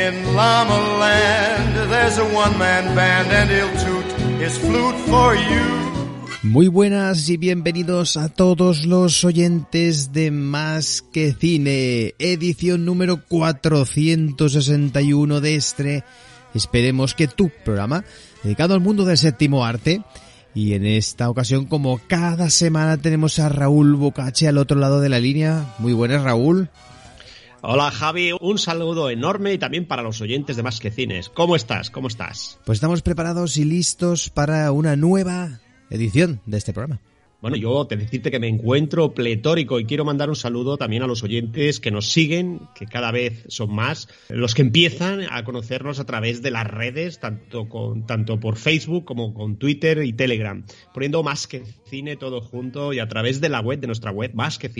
In Llama Land, there's a one-man band and he'll toot his flute for you. Muy buenas y bienvenidos a todos los oyentes de Más que Cine, edición número 461 de este, esperemos que tu programa, dedicado al mundo del séptimo arte, y en esta ocasión, como cada semana, tenemos a Raúl Bocache al otro lado de la línea. Muy buenas, Raúl. Hola Javi, un saludo enorme y también para los oyentes de Más que Cines. ¿Cómo estás? ¿Cómo estás? Pues estamos preparados y listos para una nueva edición de este programa. Bueno, yo te decirte que me encuentro pletórico y quiero mandar un saludo también a los oyentes que nos siguen, que cada vez son más, los que empiezan a conocernos a través de las redes, tanto, con, tanto por Facebook como con Twitter y Telegram, poniendo más que cine todo junto y a través de la web, de nuestra web, más que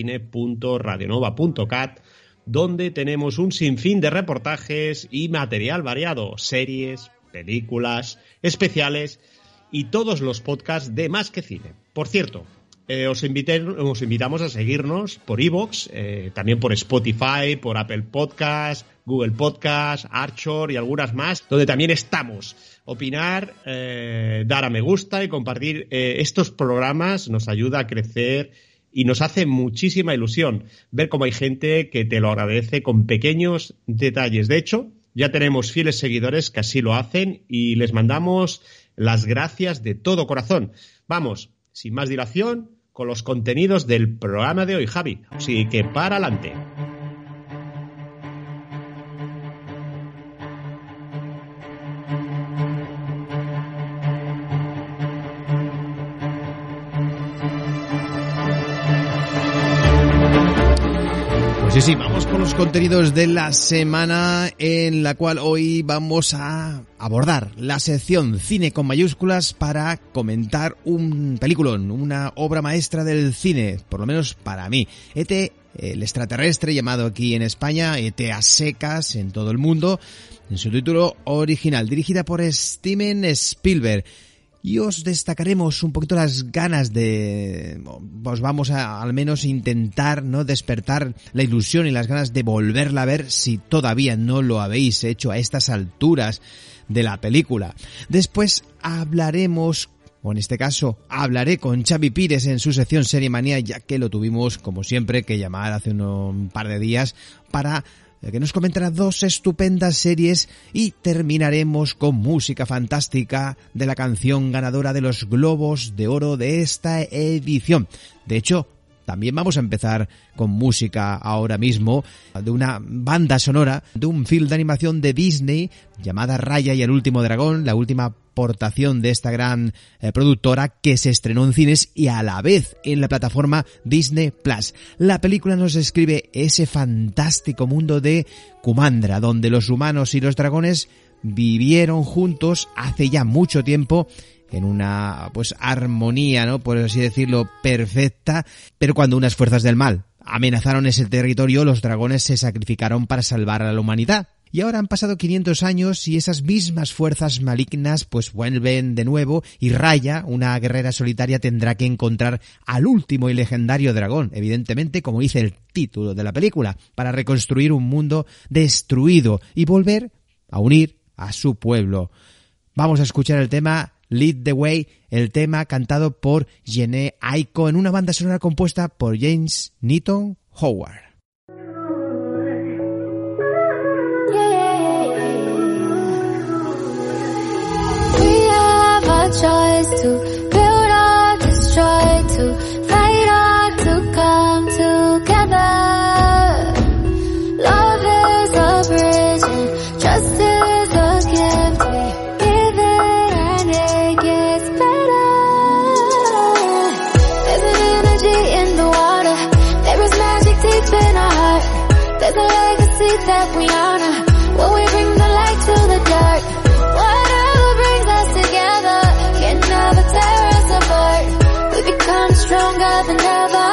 donde tenemos un sinfín de reportajes y material variado, series, películas, especiales y todos los podcasts de Más que Cine. Por cierto, eh, os, os, invitamos a seguirnos por Evox, eh, también por Spotify, por Apple Podcast, Google Podcast, Archor y algunas más, donde también estamos. Opinar, eh, dar a me gusta y compartir estos programas nos ayuda a crecer y nos hace muchísima ilusión ver cómo hay gente que te lo agradece con pequeños detalles. De hecho, ya tenemos fieles seguidores que así lo hacen y les mandamos las gracias de todo corazón. Vamos, sin más dilación, con los contenidos del programa de hoy, Javi. Así que para adelante. Sí, sí, vamos con los contenidos de la semana en la cual hoy vamos a abordar la sección cine con mayúsculas para comentar un peliculón, una obra maestra del cine, por lo menos para mí. ET, el extraterrestre llamado aquí en España, ET a secas en todo el mundo, en su título original, dirigida por Steven Spielberg y os destacaremos un poquito las ganas de os vamos a al menos intentar no despertar la ilusión y las ganas de volverla a ver si todavía no lo habéis hecho a estas alturas de la película. Después hablaremos o en este caso hablaré con Xavi Pires en su sección Serie Manía ya que lo tuvimos como siempre que llamar hace un par de días para que nos comentará dos estupendas series y terminaremos con música fantástica de la canción ganadora de los Globos de Oro de esta edición. De hecho, también vamos a empezar con música ahora mismo de una banda sonora de un film de animación de Disney llamada Raya y el último dragón, la última aportación de esta gran eh, productora que se estrenó en cines y a la vez en la plataforma Disney Plus. La película nos describe ese fantástico mundo de Kumandra, donde los humanos y los dragones vivieron juntos hace ya mucho tiempo en una pues armonía, ¿no? Por así decirlo, perfecta, pero cuando unas fuerzas del mal amenazaron ese territorio, los dragones se sacrificaron para salvar a la humanidad. Y ahora han pasado 500 años y esas mismas fuerzas malignas pues vuelven de nuevo y Raya, una guerrera solitaria, tendrá que encontrar al último y legendario dragón, evidentemente como dice el título de la película, para reconstruir un mundo destruido y volver a unir a su pueblo. Vamos a escuchar el tema Lead the Way, el tema cantado por Jene Aiko en una banda sonora compuesta por James Newton Howard. to. Seat that we honor? Will we bring the light to the dark? Whatever brings us together can never tear us apart. We become stronger than ever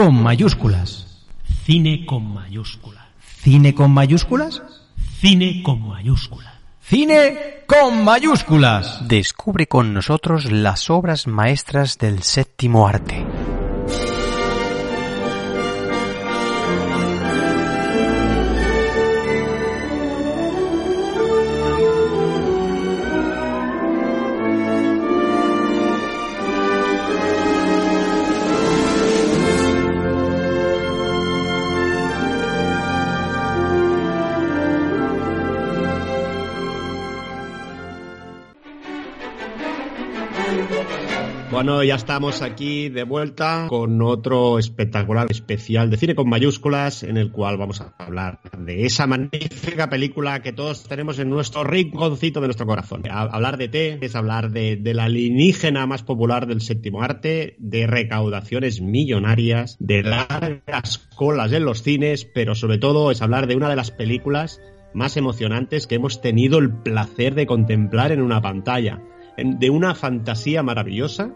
con mayúsculas. Cine con mayúscula. ¿Cine con mayúsculas? Cine con mayúscula. ¡Cine con mayúsculas! Descubre con nosotros las obras maestras del séptimo arte. Bueno, ya estamos aquí de vuelta con otro espectacular especial de cine con mayúsculas en el cual vamos a hablar de esa magnífica película que todos tenemos en nuestro rinconcito de nuestro corazón. Hablar de T es hablar de, la alienígena más popular del séptimo arte, de recaudaciones millonarias, de largas colas en los cines, pero sobre todo es hablar de una de las películas más emocionantes que hemos tenido el placer de contemplar en una pantalla. De una fantasía maravillosa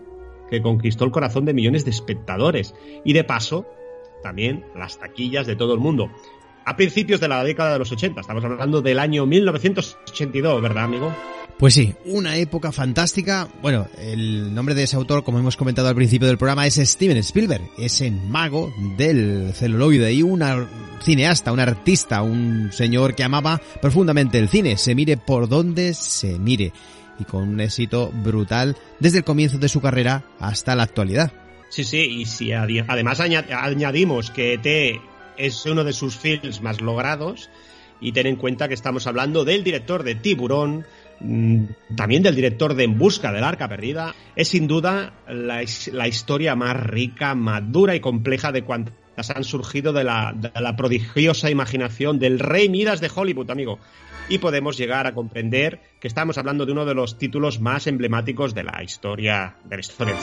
conquistó el corazón de millones de espectadores y de paso también las taquillas de todo el mundo. A principios de la década de los 80, estamos hablando del año 1982, ¿verdad, amigo? Pues sí, una época fantástica. Bueno, el nombre de ese autor, como hemos comentado al principio del programa, es Steven Spielberg, ese mago del celuloide y un cineasta, un artista, un señor que amaba profundamente el cine, se mire por donde se mire, y con un éxito brutal desde el comienzo de su carrera hasta la actualidad. Sí, sí, y si además aña- añadimos que ET es uno de sus films más logrados, y ten en cuenta que estamos hablando del director de Tiburón, mm, también del director de En Busca del Arca Perdida, es sin duda la, la historia más rica, madura y compleja de cuantas han surgido de la, de la prodigiosa imaginación del rey Midas de Hollywood, amigo. Y podemos llegar a comprender que estamos hablando de uno de los títulos más emblemáticos de la historia, del cine.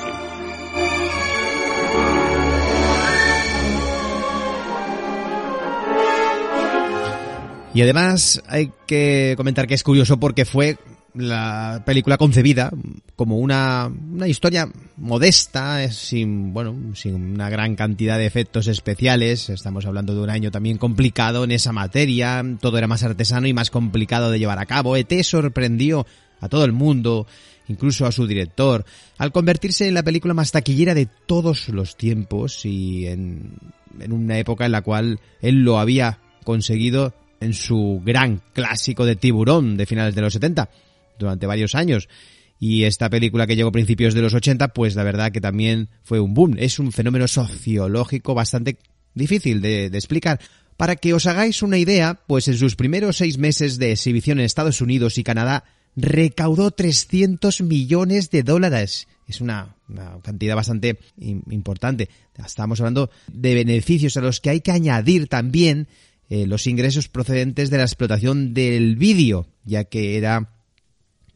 Y además hay que comentar que es curioso porque fue la película concebida como una, una historia modesta, sin, bueno, sin una gran cantidad de efectos especiales. Estamos hablando de un año también complicado en esa materia. Todo era más artesano y más complicado de llevar a cabo. ET sorprendió a todo el mundo, incluso a su director, al convertirse en la película más taquillera de todos los tiempos y en, en una época en la cual él lo había conseguido en su gran clásico de tiburón de finales de los 70, durante varios años. Y esta película que llegó a principios de los 80, pues la verdad que también fue un boom. Es un fenómeno sociológico bastante difícil de, explicar. Para que os hagáis una idea, pues en sus primeros seis meses de exhibición en Estados Unidos y Canadá, recaudó 300 millones de dólares. Es una, una cantidad bastante importante. Estamos hablando de beneficios a los que hay que añadir también eh, los ingresos procedentes de la explotación del vídeo, ya que era,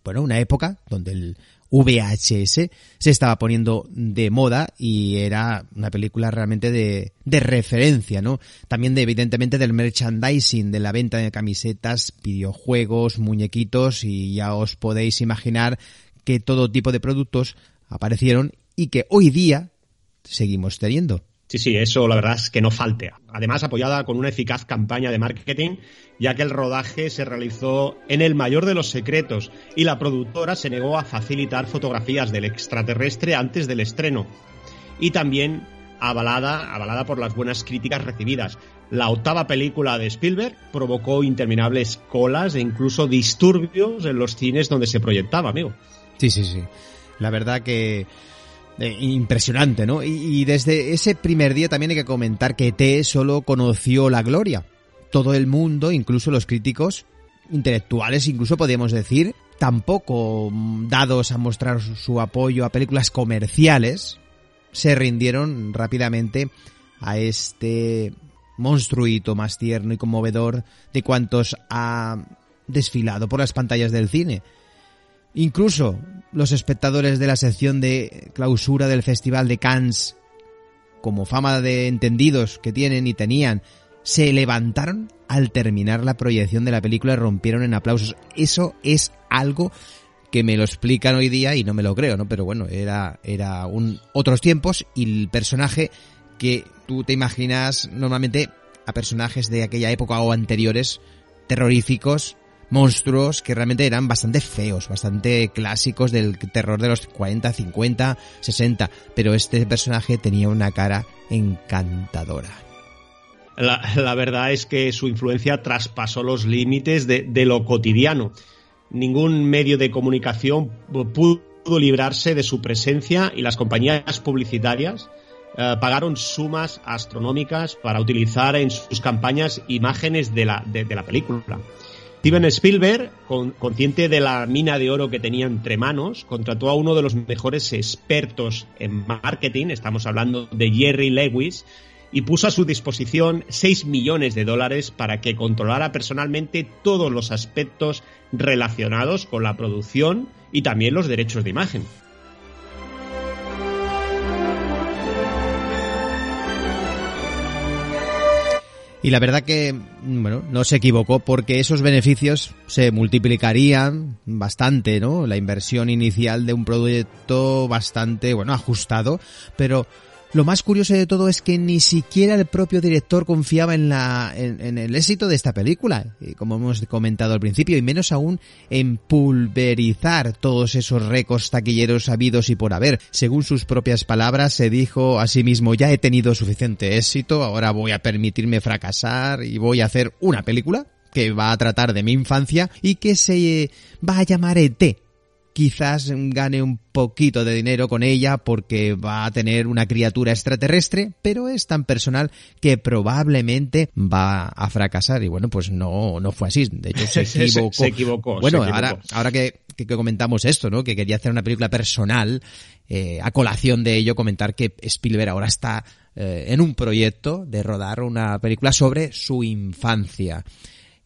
bueno, una época donde el VHS se estaba poniendo de moda y era una película realmente de, de referencia, ¿no? También de, evidentemente del merchandising, de la venta de camisetas, videojuegos, muñequitos y ya os podéis imaginar que todo tipo de productos aparecieron y que hoy día seguimos teniendo. Sí, sí, eso la verdad es que no falte. Además, apoyada con una eficaz campaña de marketing, ya que el rodaje se realizó en el mayor de los secretos y la productora se negó a facilitar fotografías del extraterrestre antes del estreno. Y también avalada, avalada por las buenas críticas recibidas. La octava película de Spielberg provocó interminables colas e incluso disturbios en los cines donde se proyectaba, amigo. Sí, sí, sí. La verdad que eh, impresionante, ¿no? Y, desde ese primer día también hay que comentar que T solo conoció la gloria. Todo el mundo, incluso los críticos intelectuales, incluso podríamos decir, tampoco dados a mostrar su apoyo a películas comerciales, se rindieron rápidamente a este monstruito más tierno y conmovedor de cuantos ha desfilado por las pantallas del cine. Incluso los espectadores de la sección de clausura del Festival de Cannes, como fama de entendidos que tienen y tenían, se levantaron al terminar la proyección de la película y rompieron en aplausos. Eso es algo que me lo explican hoy día y no me lo creo, ¿no? Pero bueno, era, era un, otros tiempos y el personaje que tú te imaginas normalmente a personajes de aquella época o anteriores terroríficos monstruos que realmente eran bastante feos, bastante clásicos del terror de los 40, 50, 60, pero este personaje tenía una cara encantadora. La, verdad es que su influencia traspasó los límites de, lo cotidiano. Ningún medio de comunicación pudo librarse de su presencia y las compañías publicitarias eh, pagaron sumas astronómicas para utilizar en sus campañas imágenes de la, de la película. Steven Spielberg, con, consciente de la mina de oro que tenía entre manos, contrató a uno de los mejores expertos en marketing, estamos hablando de Jerry Lewis, y puso a su disposición 6 millones de dólares para que controlara personalmente todos los aspectos relacionados con la producción y también los derechos de imagen. Y la verdad que, bueno, no se equivocó porque esos beneficios se multiplicarían bastante, ¿no? La inversión inicial de un proyecto bastante, bueno, ajustado, pero lo más curioso de todo es que ni siquiera el propio director confiaba en la en, el éxito de esta película, como hemos comentado al principio, y menos aún en pulverizar todos esos récords taquilleros habidos y por haber. Según sus propias palabras, se dijo a sí mismo, ya he tenido suficiente éxito, ahora voy a permitirme fracasar y voy a hacer una película que va a tratar de mi infancia y que se va a llamar ET, quizás gane un poquito de dinero con ella porque va a tener una criatura extraterrestre, pero es tan personal que probablemente va a fracasar. Y bueno, pues no, no fue así. De hecho, se equivocó. se equivocó. Bueno, se equivocó. ahora, ahora que, que, que comentamos esto, ¿no? Que quería hacer una película personal, eh, a colación de ello, comentar que Spielberg ahora está eh, en un proyecto de rodar una película sobre su infancia.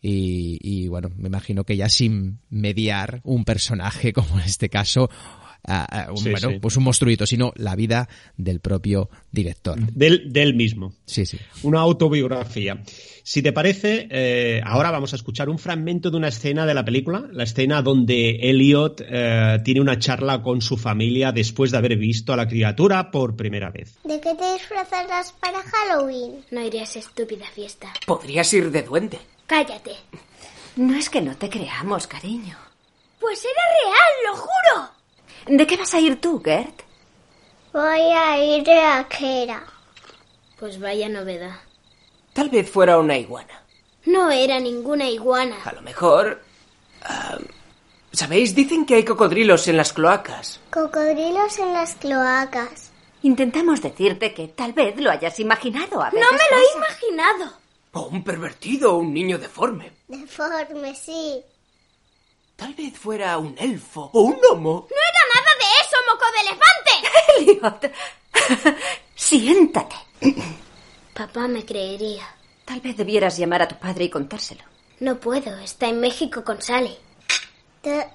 Y, y, bueno, me imagino que ya sin mediar un personaje como en este caso, a, a un, Sí, bueno, sí. pues un monstruito, sino la vida del propio director. Del, del mismo. Sí, sí. Una autobiografía. Si te parece, eh, ahora vamos a escuchar un fragmento de una escena de la película, la escena donde Elliot eh, tiene una charla con su familia después de haber visto a la criatura por primera vez. ¿De qué te disfrazarás para Halloween? No iré a esa estúpida fiesta. Podrías ir de duende. Cállate. No es que no te creamos, cariño. Pues era real, lo juro. ¿De qué vas a ir tú, Gert? Voy a ir de vaquera. Pues vaya novedad. Tal vez fuera una iguana. No era ninguna iguana. A lo mejor... ah, ¿Sabéis? Dicen que hay cocodrilos en las cloacas. Cocodrilos en las cloacas. Intentamos decirte que tal vez lo hayas imaginado. A veces No me lo he imaginado. O un pervertido o un niño deforme. Deforme, sí. Tal vez fuera un elfo o un gnomo. No era nada de eso, moco de elefante. Elliot, siéntate. Papá me creería. Tal vez debieras llamar a tu padre y contárselo. No puedo, está en México con Sally. ¿De-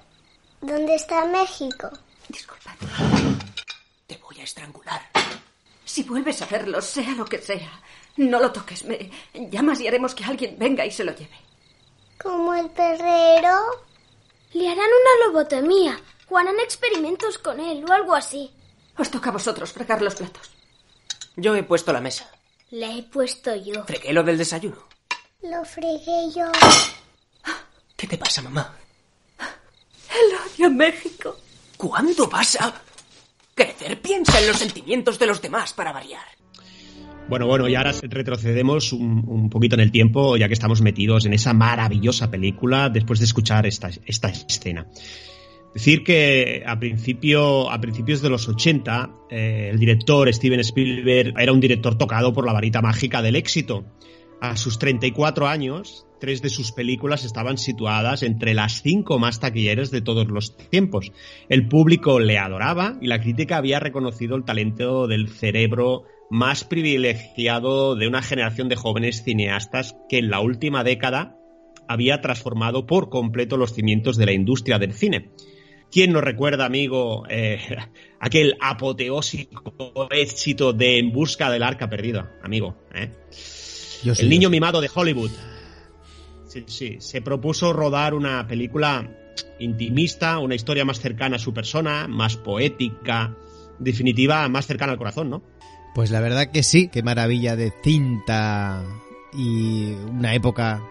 ¿Dónde está México? Disculpa. Te voy a estrangular. Si vuelves a verlo, sea lo que sea, no lo toques. Me llamas y haremos que alguien venga y se lo lleve. ¿Como el perrero? Le harán una lobotomía o harán experimentos con él o algo así. Os toca a vosotros fregar los platos. Yo he puesto la mesa. La he puesto yo. Fregué lo del desayuno. Lo fregué yo. ¿Qué te pasa, mamá? Él odia México. ¿Cuándo vas a crecer? Piensa en los sentimientos de los demás para variar. Bueno, bueno, y ahora retrocedemos un, un poquito en el tiempo, ya que estamos metidos en esa maravillosa película después de escuchar esta, esta escena. Decir que a, principio, a principios de los 80, eh, el director Steven Spielberg era un director tocado por la varita mágica del éxito. A sus 34 años, tres de sus películas estaban situadas entre las cinco más taquilleras de todos los tiempos. El público le adoraba y la crítica había reconocido el talento del cerebro más privilegiado de una generación de jóvenes cineastas que en la última década había transformado por completo los cimientos de la industria del cine. ¿Quién nos recuerda, amigo, eh, aquel apoteósico éxito de En busca del arca perdida, amigo? ¿eh? Yo sí, El yo niño sí. mimado de Hollywood. Sí, sí, se propuso rodar una película intimista, una historia más cercana a su persona, más poética, definitiva, más cercana al corazón, ¿no? Pues la verdad que sí, qué maravilla de cinta y una época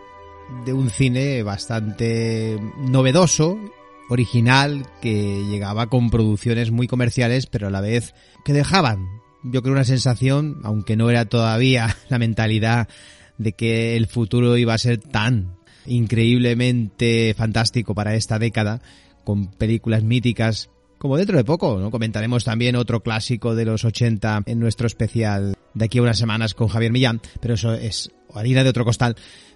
de un cine bastante novedoso, original, que llegaba con producciones muy comerciales, pero a la vez que dejaban, yo creo, una sensación, aunque no era todavía la mentalidad de que el futuro iba a ser tan increíblemente fantástico para esta década, con películas míticas como dentro de poco, ¿no? Comentaremos también otro clásico de los 80 en nuestro especial de aquí a unas semanas con Javier Millán, pero eso es harina de otro costal.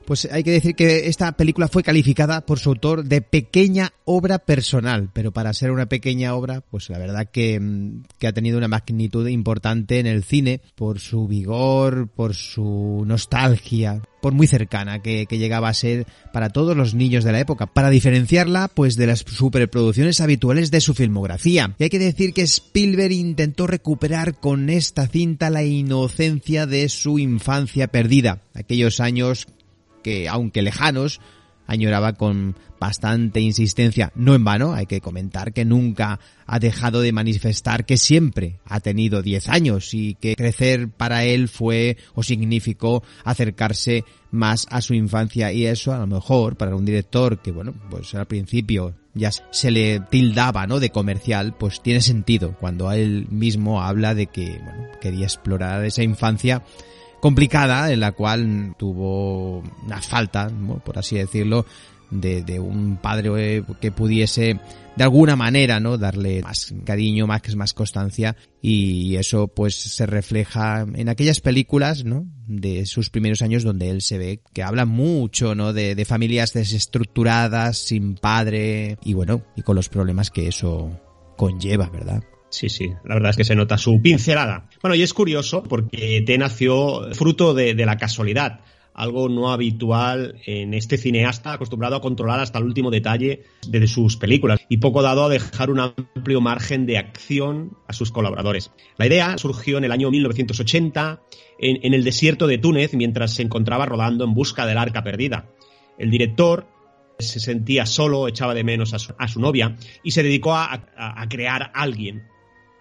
Pues hay que decir que esta película fue calificada por su autor de pequeña obra personal, pero para ser una pequeña obra, pues la verdad que, mm, que ha tenido una magnitud importante en el cine por su vigor, por su nostalgia, por muy cercana que, llegaba a ser para todos los niños de la época, para diferenciarla pues de las superproducciones habituales de su filmografía. Y hay que decir que Spielberg intentó recuperar con esta cinta la inocencia de su infancia perdida, aquellos años que, aunque lejanos, añoraba con bastante insistencia. No en vano, hay que comentar que nunca ha dejado de manifestar que siempre ha tenido 10 años y que crecer para él fue o significó acercarse más a su infancia y eso a lo mejor para un director que bueno, pues al principio ya se le tildaba, ¿no? de comercial, pues tiene sentido cuando él mismo habla de que bueno, quería explorar esa infancia complicada en la cual tuvo una falta, por así decirlo, de, un padre que pudiese de alguna manera, ¿no? Darle más cariño, más, más constancia y eso pues se refleja en aquellas películas, ¿no? De sus primeros años donde él se ve que habla mucho, ¿no? De, de familias desestructuradas, sin padre y bueno, y con los problemas que eso conlleva, ¿verdad? Sí, sí, la verdad es que se nota su pincelada. Bueno, y es curioso porque T nació fruto de, la casualidad algo no habitual en este cineasta acostumbrado a controlar hasta el último detalle de sus películas y poco dado a dejar un amplio margen de acción a sus colaboradores. La idea surgió en el año 1980 en, en el desierto de Túnez mientras se encontraba rodando en busca del arca perdida. El director se sentía solo, echaba de menos a su, a su novia y se dedicó a, a, a crear alguien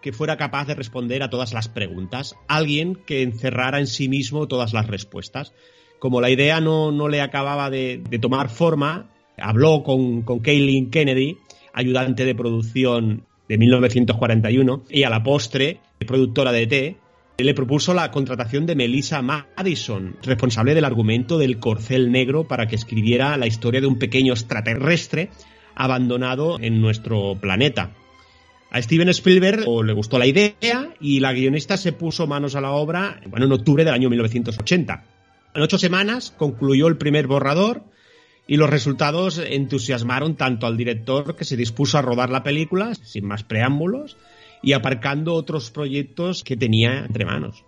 que fuera capaz de responder a todas las preguntas, alguien que encerrara en sí mismo todas las respuestas como la idea no, no le acababa de, tomar forma, habló con, con Kennedy, ayudante de producción de 1941, y a la postre, productora de T, le propuso la contratación de Melissa Madison, responsable del argumento del corcel negro para que escribiera la historia de un pequeño extraterrestre abandonado en nuestro planeta. A Steven Spielberg le gustó la idea y la guionista se puso manos a la obra bueno, en octubre del año 1980. En ocho semanas concluyó el primer borrador y los resultados entusiasmaron tanto al director que se dispuso a rodar la película sin más preámbulos y aparcando otros proyectos que tenía entre manos.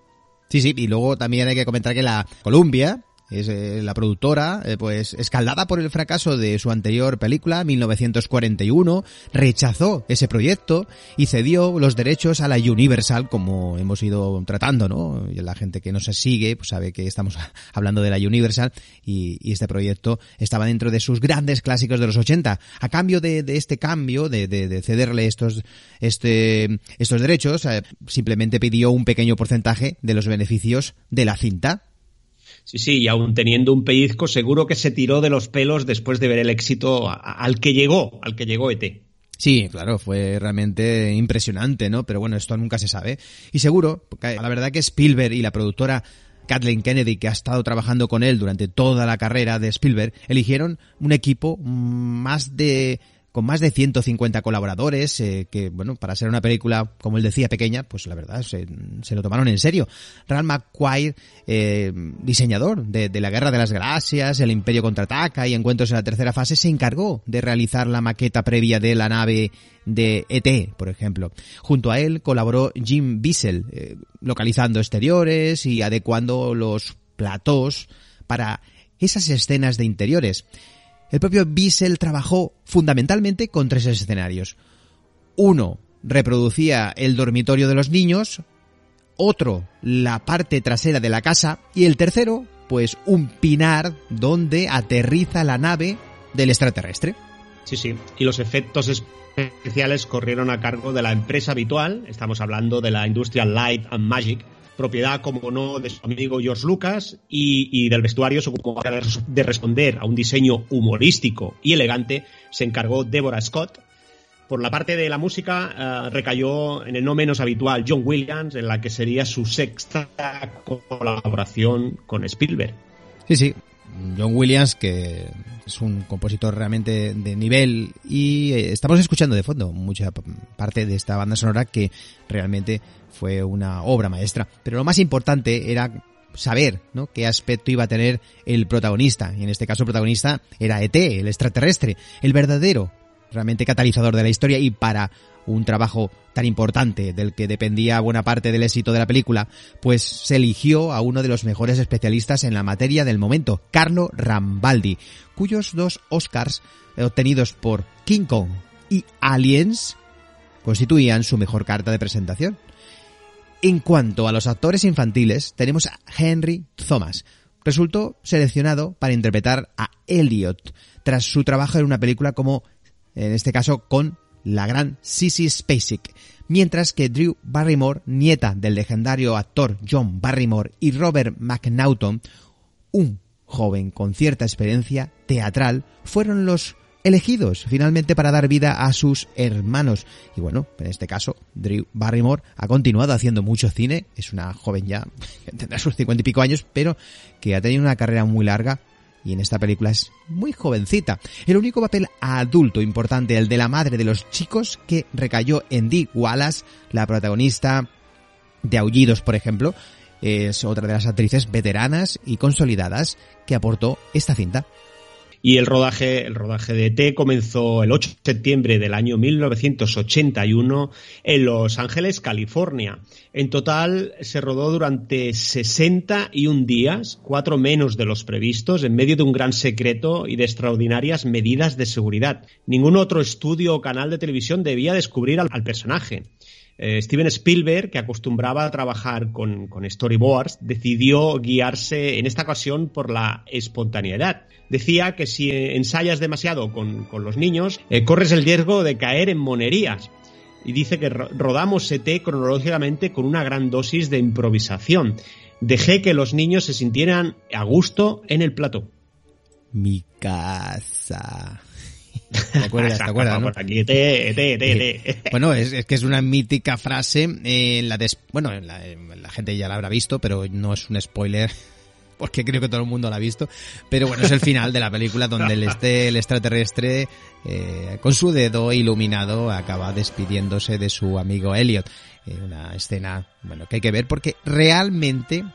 Sí, sí, y luego también hay que comentar que la Columbia, es eh, la productora, eh, pues escaldada por el fracaso de su anterior película, 1941, rechazó ese proyecto y cedió los derechos a la Universal, como hemos ido tratando, ¿no? Y la gente que nos sigue, pues sabe que estamos hablando de la Universal y, este proyecto estaba dentro de sus grandes clásicos de los 80. A cambio de, de este cambio, de, de, de, cederle estos, este, estos derechos, eh, simplemente pidió un pequeño porcentaje de los beneficios de la cinta Sí, sí, y aún teniendo un pellizco, seguro que se tiró de los pelos después de ver el éxito al que llegó, al que llegó ET. Sí, claro, fue realmente impresionante, ¿no? Pero bueno, esto nunca se sabe. Y seguro, la verdad que Spielberg y la productora Kathleen Kennedy, que ha estado trabajando con él durante toda la carrera de Spielberg, eligieron un equipo más de con más de 150 colaboradores, eh, que, bueno, para ser una película, como él decía, pequeña, pues la verdad, se, lo tomaron en serio. Ralph McQuire, eh, diseñador de, de, la Guerra de las Galaxias, El Imperio Contraataca y Encuentros en la tercera fase, se encargó de realizar la maqueta previa de la nave de ET, por ejemplo. Junto a él colaboró Jim Bissell, eh, localizando exteriores y adecuando los platós para esas escenas de interiores. El propio Bissell trabajó fundamentalmente con tres escenarios. Uno reproducía el dormitorio de los niños, otro la parte trasera de la casa y el tercero, pues un pinar donde aterriza la nave del extraterrestre. Sí, sí. Y los efectos especiales corrieron a cargo de la empresa habitual, estamos hablando de la industria Light and Magic, propiedad, como no, de su amigo George Lucas y, y del vestuario, como de responder a un diseño humorístico y elegante, se encargó Deborah Scott. Por la parte de la música, uh, recayó en el no menos habitual John Williams, en la que sería su sexta colaboración con Spielberg. Sí, sí. John Williams, que es un compositor realmente de nivel y estamos escuchando de fondo mucha parte de esta banda sonora que realmente fue una obra maestra. Pero lo más importante era saber ¿no? qué aspecto iba a tener el protagonista. Y en este caso el protagonista era ET, el extraterrestre, el verdadero realmente catalizador de la historia y para un trabajo tan importante del que dependía buena parte del éxito de la película, pues se eligió a uno de los mejores especialistas en la materia del momento, Carlo Rambaldi, cuyos dos Oscars obtenidos por King Kong y Aliens constituían su mejor carta de presentación. En cuanto a los actores infantiles, tenemos a Henry Thomas. Resultó seleccionado para interpretar a Elliot tras su trabajo en una película como, en este caso, con la gran Sissy Spacek, mientras que Drew Barrymore, nieta del legendario actor John Barrymore y Robert McNaughton, un joven con cierta experiencia teatral, fueron los elegidos finalmente para dar vida a sus hermanos. Y bueno, en este caso, Drew Barrymore ha continuado haciendo mucho cine, es una joven ya tendrá sus cincuenta y pico años, pero que ha tenido una carrera muy larga y en esta película es muy jovencita. El único papel adulto importante, el de la madre de los chicos, que recayó en Dee Wallace, la protagonista de Aullidos, por ejemplo, es otra de las actrices veteranas y consolidadas que aportó esta cinta. Y el rodaje, el rodaje de T comenzó el 8 de septiembre del año 1981 en Los Ángeles, California. En total se rodó durante 61 días, cuatro menos de los previstos, en medio de un gran secreto y de extraordinarias medidas de seguridad. Ningún otro estudio o canal de televisión debía descubrir al, al personaje. Eh, Steven Spielberg, que acostumbraba a trabajar con, storyboards, decidió guiarse en esta ocasión por la espontaneidad. Decía que si ensayas demasiado con, con los niños, eh, corres el riesgo de caer en monerías. Y dice que rodamos ET cronológicamente con una gran dosis de improvisación. Dejé que los niños se sintieran a gusto en el plató. Mi casa. ¿Te acuerdas? ¿Te acuerdas no? Aquí, te, te, te, bueno, es, es, que es una mítica frase. Eh, la des... Bueno, la, la, gente ya la habrá visto, pero no es un spoiler. Porque creo que todo el mundo la ha visto. Pero bueno, es el final de la película donde el, este, el extraterrestre, eh, con su dedo iluminado, acaba despidiéndose de su amigo Elliot. Eh, una escena, bueno, que hay que ver porque realmente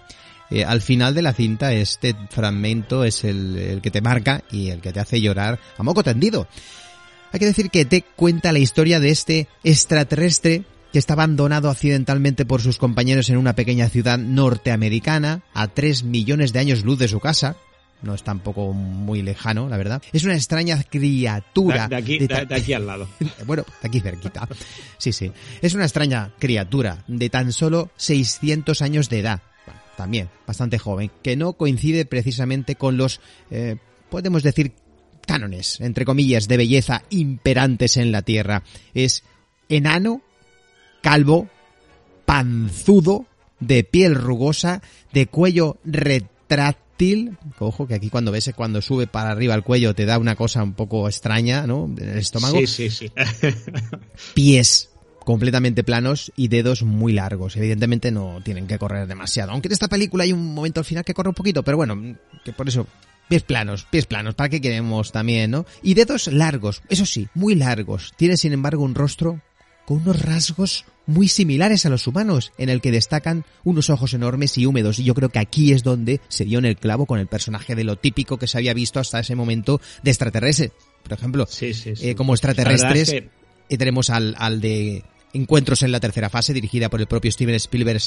eh, al final de la cinta este fragmento es el, el, que te marca y el que te hace llorar a moco tendido. Hay que decir que te cuenta la historia de este extraterrestre que está abandonado accidentalmente por sus compañeros en una pequeña ciudad norteamericana a 3 millones de años luz de su casa. No es tampoco muy lejano, la verdad. Es una extraña criatura. De, de aquí, de, de aquí al lado. bueno, de aquí cerquita. Sí, sí. Es una extraña criatura de tan solo 600 años de edad también bastante joven, que no coincide precisamente con los, eh, podemos decir, cánones, entre comillas, de belleza imperantes en la Tierra. Es enano, calvo, panzudo, de piel rugosa, de cuello retráctil. Ojo, que aquí cuando ves cuando sube para arriba el cuello te da una cosa un poco extraña, ¿no? En el estómago. Sí, sí, sí. Pies completamente planos y dedos muy largos. Evidentemente no tienen que correr demasiado. Aunque en esta película hay un momento al final que corre un poquito, pero bueno, que por eso pies planos, pies planos, ¿para qué queremos también, no? Y dedos largos, eso sí, muy largos. Tiene sin embargo un rostro con unos rasgos muy similares a los humanos, en el que destacan unos ojos enormes y húmedos. Y yo creo que aquí es donde se dio en el clavo con el personaje de lo típico que se había visto hasta ese momento de extraterrestre. Por ejemplo, sí, sí, sí. Eh, como extraterrestres, es que... tenemos al, al de Encuentros en la tercera fase, dirigida por el propio Steven Spielberg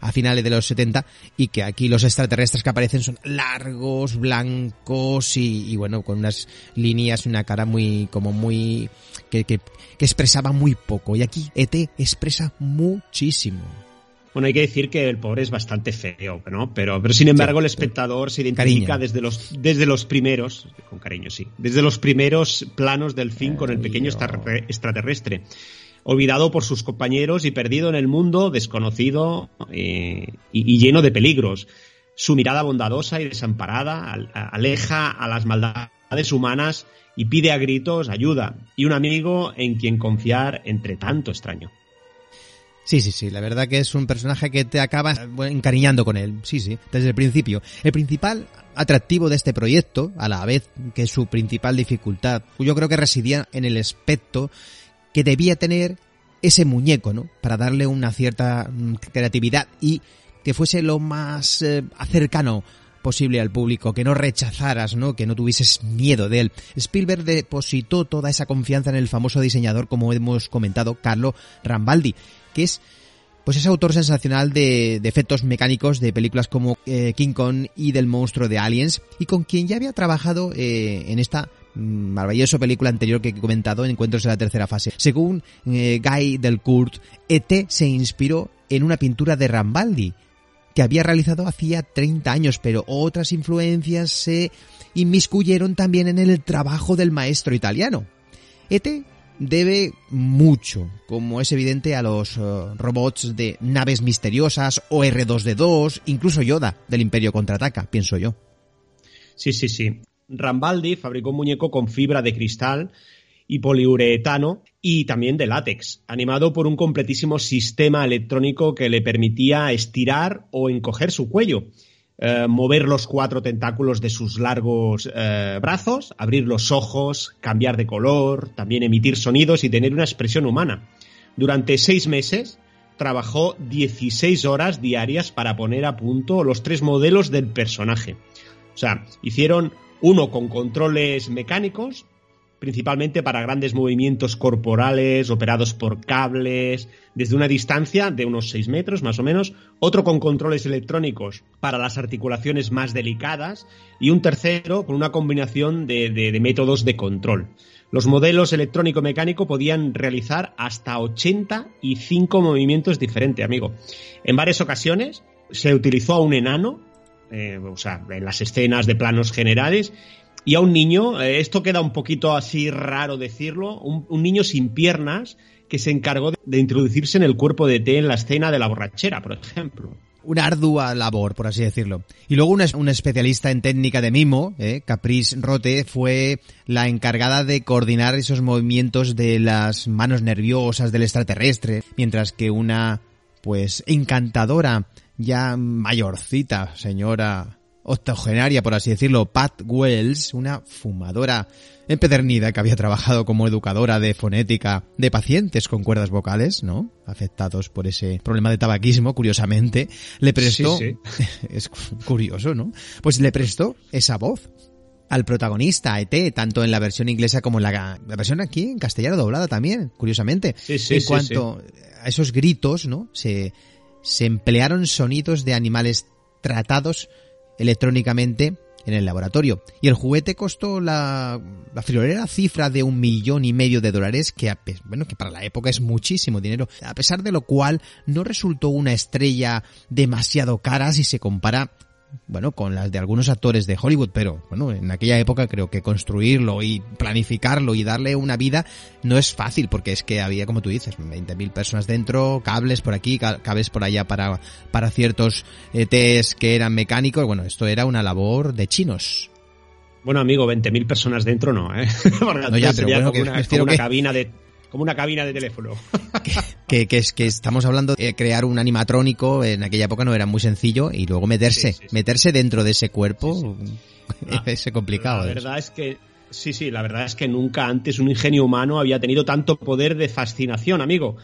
a finales de los 70, y que aquí los extraterrestres que aparecen son largos, blancos y, y bueno, con unas líneas, una cara muy, como muy, que, que, que expresaba muy poco. Y aquí ET expresa muchísimo. Bueno, hay que decir que el pobre es bastante feo, ¿no? Pero, pero sin embargo, sí, el espectador se identifica cariño. desde los, desde los primeros, con cariño, sí, desde los primeros planos del fin con el pequeño extraterrestre olvidado por sus compañeros y perdido en el mundo, desconocido eh, y, lleno de peligros. Su mirada bondadosa y desamparada aleja a las maldades humanas y pide a gritos ayuda y un amigo en quien confiar entre tanto extraño. Sí, sí, sí, la verdad que es un personaje que te acabas encariñando con él, sí, sí, desde el principio. El principal atractivo de este proyecto, a la vez que su principal dificultad, yo creo que residía en el aspecto que debía tener ese muñeco, ¿no? Para darle una cierta creatividad y que fuese lo más eh, cercano posible al público, que no rechazaras, ¿no? Que no tuvieses miedo de él. Spielberg depositó toda esa confianza en el famoso diseñador, como hemos comentado, Carlo Rambaldi, que es pues es autor sensacional de, de, efectos mecánicos de películas como eh, King Kong y del monstruo de Aliens, y con quien ya había trabajado eh, en esta maravillosa película anterior que he comentado, Encuentros en la tercera fase. Según eh, Guy Delcourt, ET se inspiró en una pintura de Rambaldi, que había realizado hacía 30 años, pero otras influencias se inmiscuyeron también en el trabajo del maestro italiano. ET debe mucho, como es evidente, a los uh, robots de naves misteriosas o R2D2, incluso Yoda del Imperio Contraataca, pienso yo. Sí, sí, sí. Rambaldi fabricó un muñeco con fibra de cristal y poliuretano y también de látex, animado por un completísimo sistema electrónico que le permitía estirar o encoger su cuello. eh, mover los cuatro tentáculos de sus largos eh, brazos, abrir los ojos, cambiar de color, también emitir sonidos y tener una expresión humana. Durante seis meses trabajó 16 horas diarias para poner a punto los tres modelos del personaje. O sea, hicieron uno con controles mecánicos, principalmente para grandes movimientos corporales operados por cables desde una distancia de unos 6 metros más o menos, otro con controles electrónicos para las articulaciones más delicadas y un tercero con una combinación de, de, métodos de control. Los modelos electrónico-mecánico podían realizar hasta 85 movimientos diferentes, amigo. En varias ocasiones se utilizó a un enano, eh, o sea, en las escenas de planos generales, y a un niño, eh, esto queda un poquito así raro decirlo, un, un niño sin piernas que se encargó de, introducirse en el cuerpo de T en la escena de la borrachera, por ejemplo. Una ardua labor, por así decirlo. Y luego una, una especialista en técnica de mimo, eh, Caprice Rote, fue la encargada de coordinar esos movimientos de las manos nerviosas del extraterrestre, mientras que una, pues, encantadora, ya mayorcita, señora octogenaria, por así decirlo, Pat Wells, una fumadora empedernida que había trabajado como educadora de fonética de pacientes con cuerdas vocales, ¿no? Afectados por ese problema de tabaquismo, curiosamente, le prestó, Sí, sí. es curioso, ¿no? Pues le prestó esa voz al protagonista, ET, tanto en la versión inglesa como en la, la versión aquí en castellano doblada también, curiosamente. Sí, sí, en cuanto a esos gritos, ¿no? Se, se emplearon sonidos de animales tratados electrónicamente en el laboratorio. Y el juguete costó la, la cifra de un millón y medio de dólares, que, bueno, que para la época es muchísimo dinero, a pesar de lo cual no resultó una estrella demasiado cara si se compara bueno, con las de algunos actores de Hollywood, pero bueno, en aquella época creo que construirlo y planificarlo y darle una vida no es fácil, porque es que había, como tú dices, 20.000 personas dentro, cables por aquí, ca- cables por allá para, para ciertos eh, test que eran mecánicos, bueno, esto era una labor de chinos. Bueno, amigo, 20.000 personas dentro no, ¿eh? No, ya, pero sería bueno, como que una, como una que- cabina de como una cabina de teléfono. Que, que es que estamos hablando de crear un animatrónico, en aquella época no era muy sencillo, y luego meterse, Sí, sí, sí. meterse dentro de ese cuerpo, es complicado. La verdad es que sí, sí, la verdad es que nunca antes un ingenio humano había tenido tanto poder de fascinación, amigo.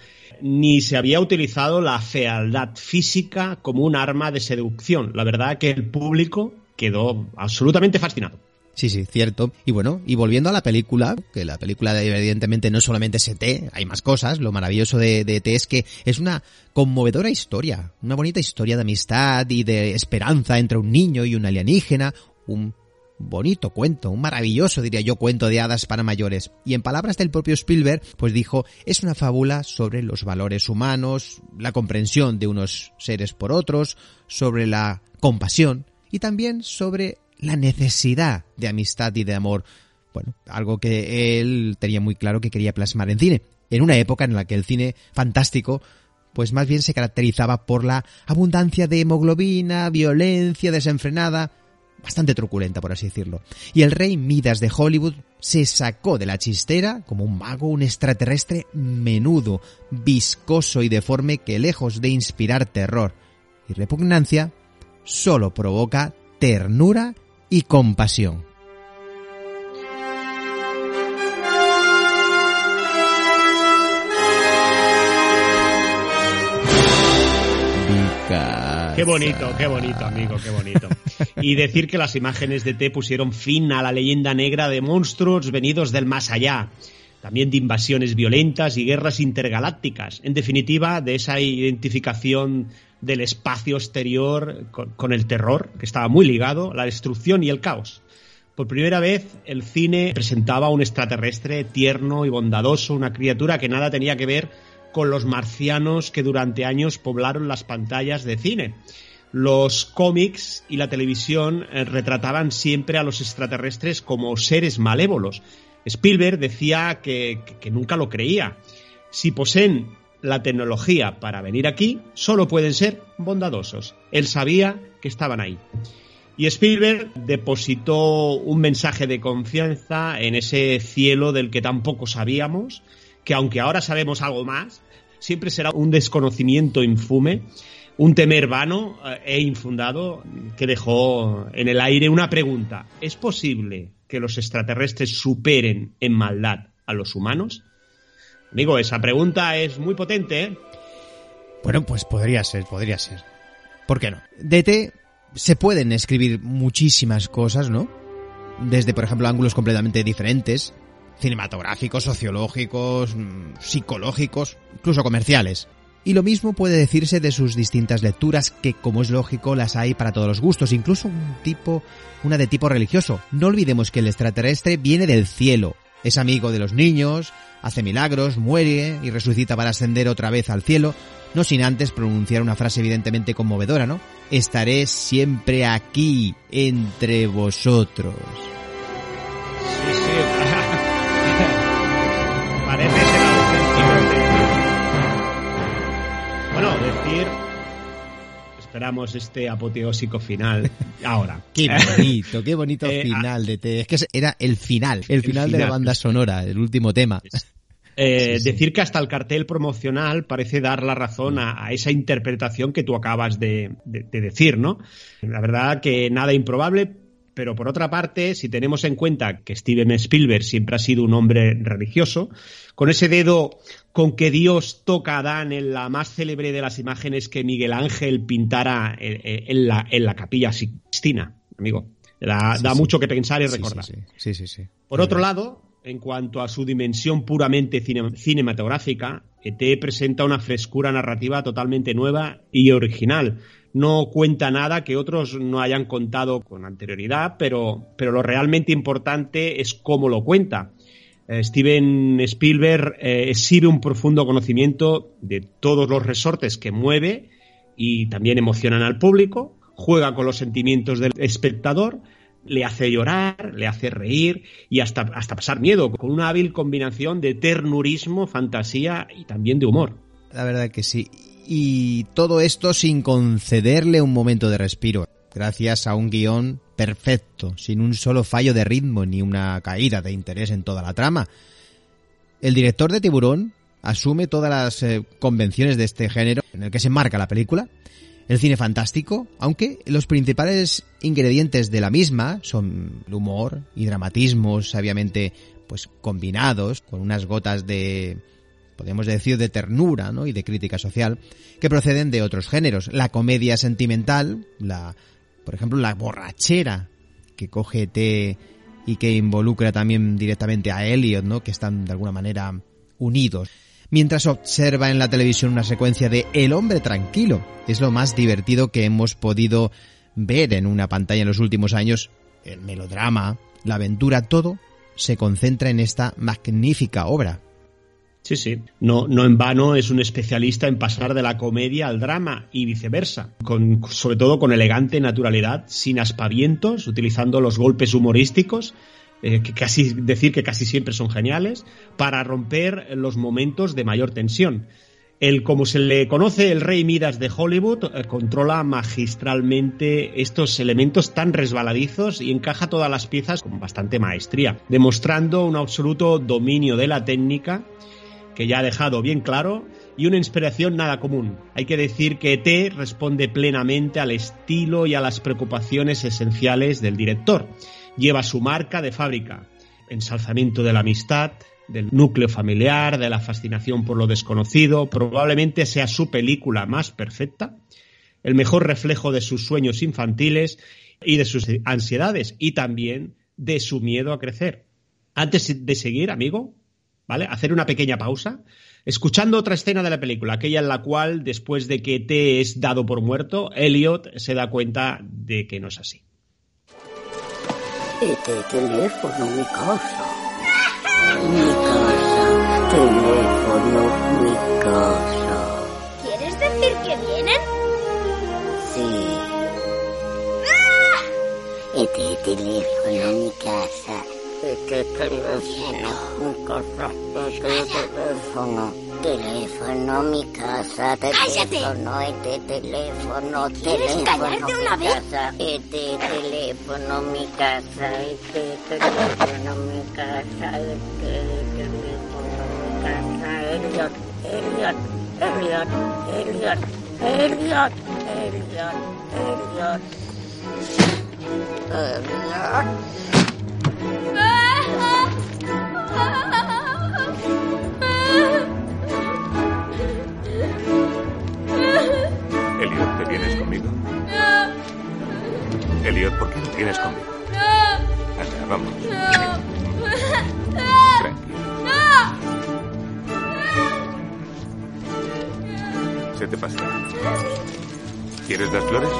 Ni se había utilizado la fealdad física como un arma de seducción. La verdad que el público quedó absolutamente fascinado. Sí, sí, cierto. Y bueno, y volviendo a la película, que la película evidentemente no solamente es ET, hay más cosas, lo maravilloso de, de ET es que es una conmovedora historia, una bonita historia de amistad y de esperanza entre un niño y un alienígena, un bonito cuento, un maravilloso, diría yo, cuento de hadas para mayores. Y en palabras del propio Spielberg, pues dijo, es una fábula sobre los valores humanos, la comprensión de unos seres por otros, sobre la compasión y también sobre la necesidad de amistad y de amor. Bueno, algo que él tenía muy claro que quería plasmar en cine. En una época en la que el cine fantástico pues más bien se caracterizaba por la abundancia de hemoglobina, violencia desenfrenada, bastante truculenta por así decirlo. Y el rey Midas de Hollywood se sacó de la chistera como un mago, un extraterrestre menudo, viscoso y deforme que lejos de inspirar terror y repugnancia, solo provoca ternura y compasión. Qué bonito, qué bonito, amigo, qué bonito. Y decir que las imágenes de T pusieron fin a la leyenda negra de monstruos venidos del más allá. También de invasiones violentas y guerras intergalácticas. En definitiva, de esa identificación del espacio exterior con, el terror, que estaba muy ligado, la destrucción y el caos. Por primera vez, el cine presentaba a un extraterrestre tierno y bondadoso, una criatura que nada tenía que ver con los marcianos que durante años poblaron las pantallas de cine. Los cómics y la televisión eh, retrataban siempre a los extraterrestres como seres malévolos. Spielberg decía que, nunca lo creía. Si poseen la tecnología para venir aquí, solo pueden ser bondadosos. Él sabía que estaban ahí. Y Spielberg depositó un mensaje de confianza en ese cielo del que tampoco sabíamos, que aunque ahora sabemos algo más, siempre será un desconocimiento infume. Un temer vano eh, e infundado que dejó en el aire una pregunta. ¿Es posible que los extraterrestres superen en maldad a los humanos? Amigo, esa pregunta es muy potente, ¿eh? Bueno, pues podría ser, podría ser. ¿Por qué no? De se pueden escribir muchísimas cosas, ¿no? Desde, por ejemplo, ángulos completamente diferentes, cinematográficos, sociológicos, mm, psicológicos, incluso comerciales. Y lo mismo puede decirse de sus distintas lecturas, que como es lógico las hay para todos los gustos, incluso un tipo, una de tipo religioso. No olvidemos que el extraterrestre viene del cielo, es amigo de los niños, hace milagros, muere y resucita para ascender otra vez al cielo, no sin antes pronunciar una frase evidentemente conmovedora, ¿no? Estaré siempre aquí entre vosotros. Sí, sí. Parece Bueno, decir. Esperamos este apoteósico final ahora. Qué bonito, qué bonito Eh, final de T. Es que era el final, el final de la banda sonora, el último tema. Eh, Sí, sí. Decir que hasta el cartel promocional parece dar la razón a, a esa interpretación que tú acabas de, de- de decir, ¿no? La verdad que nada improbable, pero por otra parte, si tenemos en cuenta que Steven Spielberg siempre ha sido un hombre religioso, con ese dedo con que Dios toca a Adán en la más célebre de las imágenes que Miguel Ángel pintara en, en la, en la capilla Sixtina, amigo. Da, Sí, da sí. mucho que pensar y recordar. Sí, sí, sí. sí. Por otro lado, en cuanto a su dimensión puramente cine- cinematográfica, ET presenta una frescura narrativa totalmente nueva y original. No cuenta nada que otros no hayan contado con anterioridad, pero, pero lo realmente importante es cómo lo cuenta. Eh, Steven Spielberg eh, exhibe un profundo conocimiento de todos los resortes que mueve y también emocionan al público, juega con los sentimientos del espectador, le hace llorar, le hace reír y hasta, hasta pasar miedo, con una hábil combinación de ternurismo, fantasía y también de humor. La verdad que sí. Y todo esto sin concederle un momento de respiro, gracias a un guion perfecto, sin un solo fallo de ritmo ni una caída de interés en toda la trama. El director de Tiburón asume todas las eh, convenciones de este género en el que se marca la película, el cine fantástico, aunque los principales ingredientes de la misma son el humor y dramatismos sabiamente pues combinados con unas gotas de podríamos decir de ternura ¿no? y de crítica social que proceden de otros géneros la comedia sentimental la por ejemplo la borrachera que coge T y que involucra también directamente a Elliot no que están de alguna manera unidos. Mientras observa en la televisión una secuencia de El hombre tranquilo. Es lo más divertido que hemos podido ver en una pantalla en los últimos años el melodrama. La aventura todo se concentra en esta magnífica obra Sí, sí. No, no en vano es un especialista en pasar de la comedia al drama y viceversa, con, sobre todo con elegante naturalidad, sin aspavientos, utilizando los golpes humorísticos, eh, que casi decir que casi siempre son geniales, para romper los momentos de mayor tensión. El, como se le conoce, el rey Midas de Hollywood eh, controla magistralmente estos elementos tan resbaladizos y encaja todas las piezas con bastante maestría, demostrando un absoluto dominio de la técnica que ya ha dejado bien claro y una inspiración nada común. Hay que decir que ET responde plenamente al estilo y a las preocupaciones esenciales del director. Lleva su marca de fábrica, ensalzamiento de la amistad, del núcleo familiar, de la fascinación por lo desconocido, probablemente sea su película más perfecta, el mejor reflejo de sus sueños infantiles y de sus ansiedades y también de su miedo a crecer. Antes de seguir, amigo, ¿vale? Hacer una pequeña pausa, escuchando otra escena de la película, aquella en la cual, después de que T es dado por muerto, Elliot se da cuenta de que no es así. Este teléfono, mi casa. Mi casa. Teléfono, mi casa. ¿Quieres decir que vienen? Sí. Este teléfono, mi casa. Este teléfono, mi casa. Este teléfono. Teléfono, mi casa. ¡Cállate! Teléfono, este teléfono. ¿Quieres teléfono, mi una vez? casa. Este teléfono, mi casa. Este teléfono, mi casa. Este teléfono, mi casa. Elliot, Elliot, Elliot, Elliot. Elliot, Elliot, Elliot. Elliot. Elliot, ¿te vienes conmigo? Elliot, ¿por qué no vienes conmigo? Anda, vamos. Se te pasa. ¿Quieres las flores?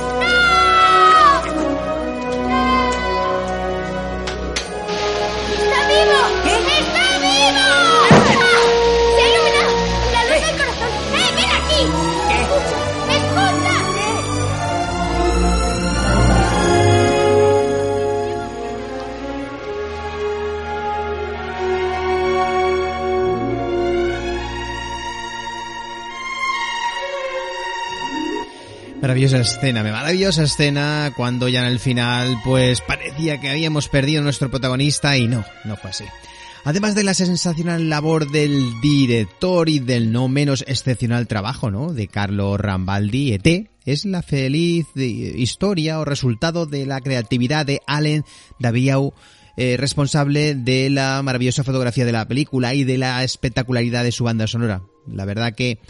Maravillosa escena, maravillosa escena cuando ya en el final pues parecía que habíamos perdido nuestro protagonista y no, no fue así. Además de la sensacional labor del director y del no menos excepcional trabajo, ¿no? De Carlo Rambaldi, ET, es la feliz historia o resultado de la creatividad de Allen Daviau, eh, responsable de la maravillosa fotografía de la película y de la espectacularidad de su banda sonora. La verdad que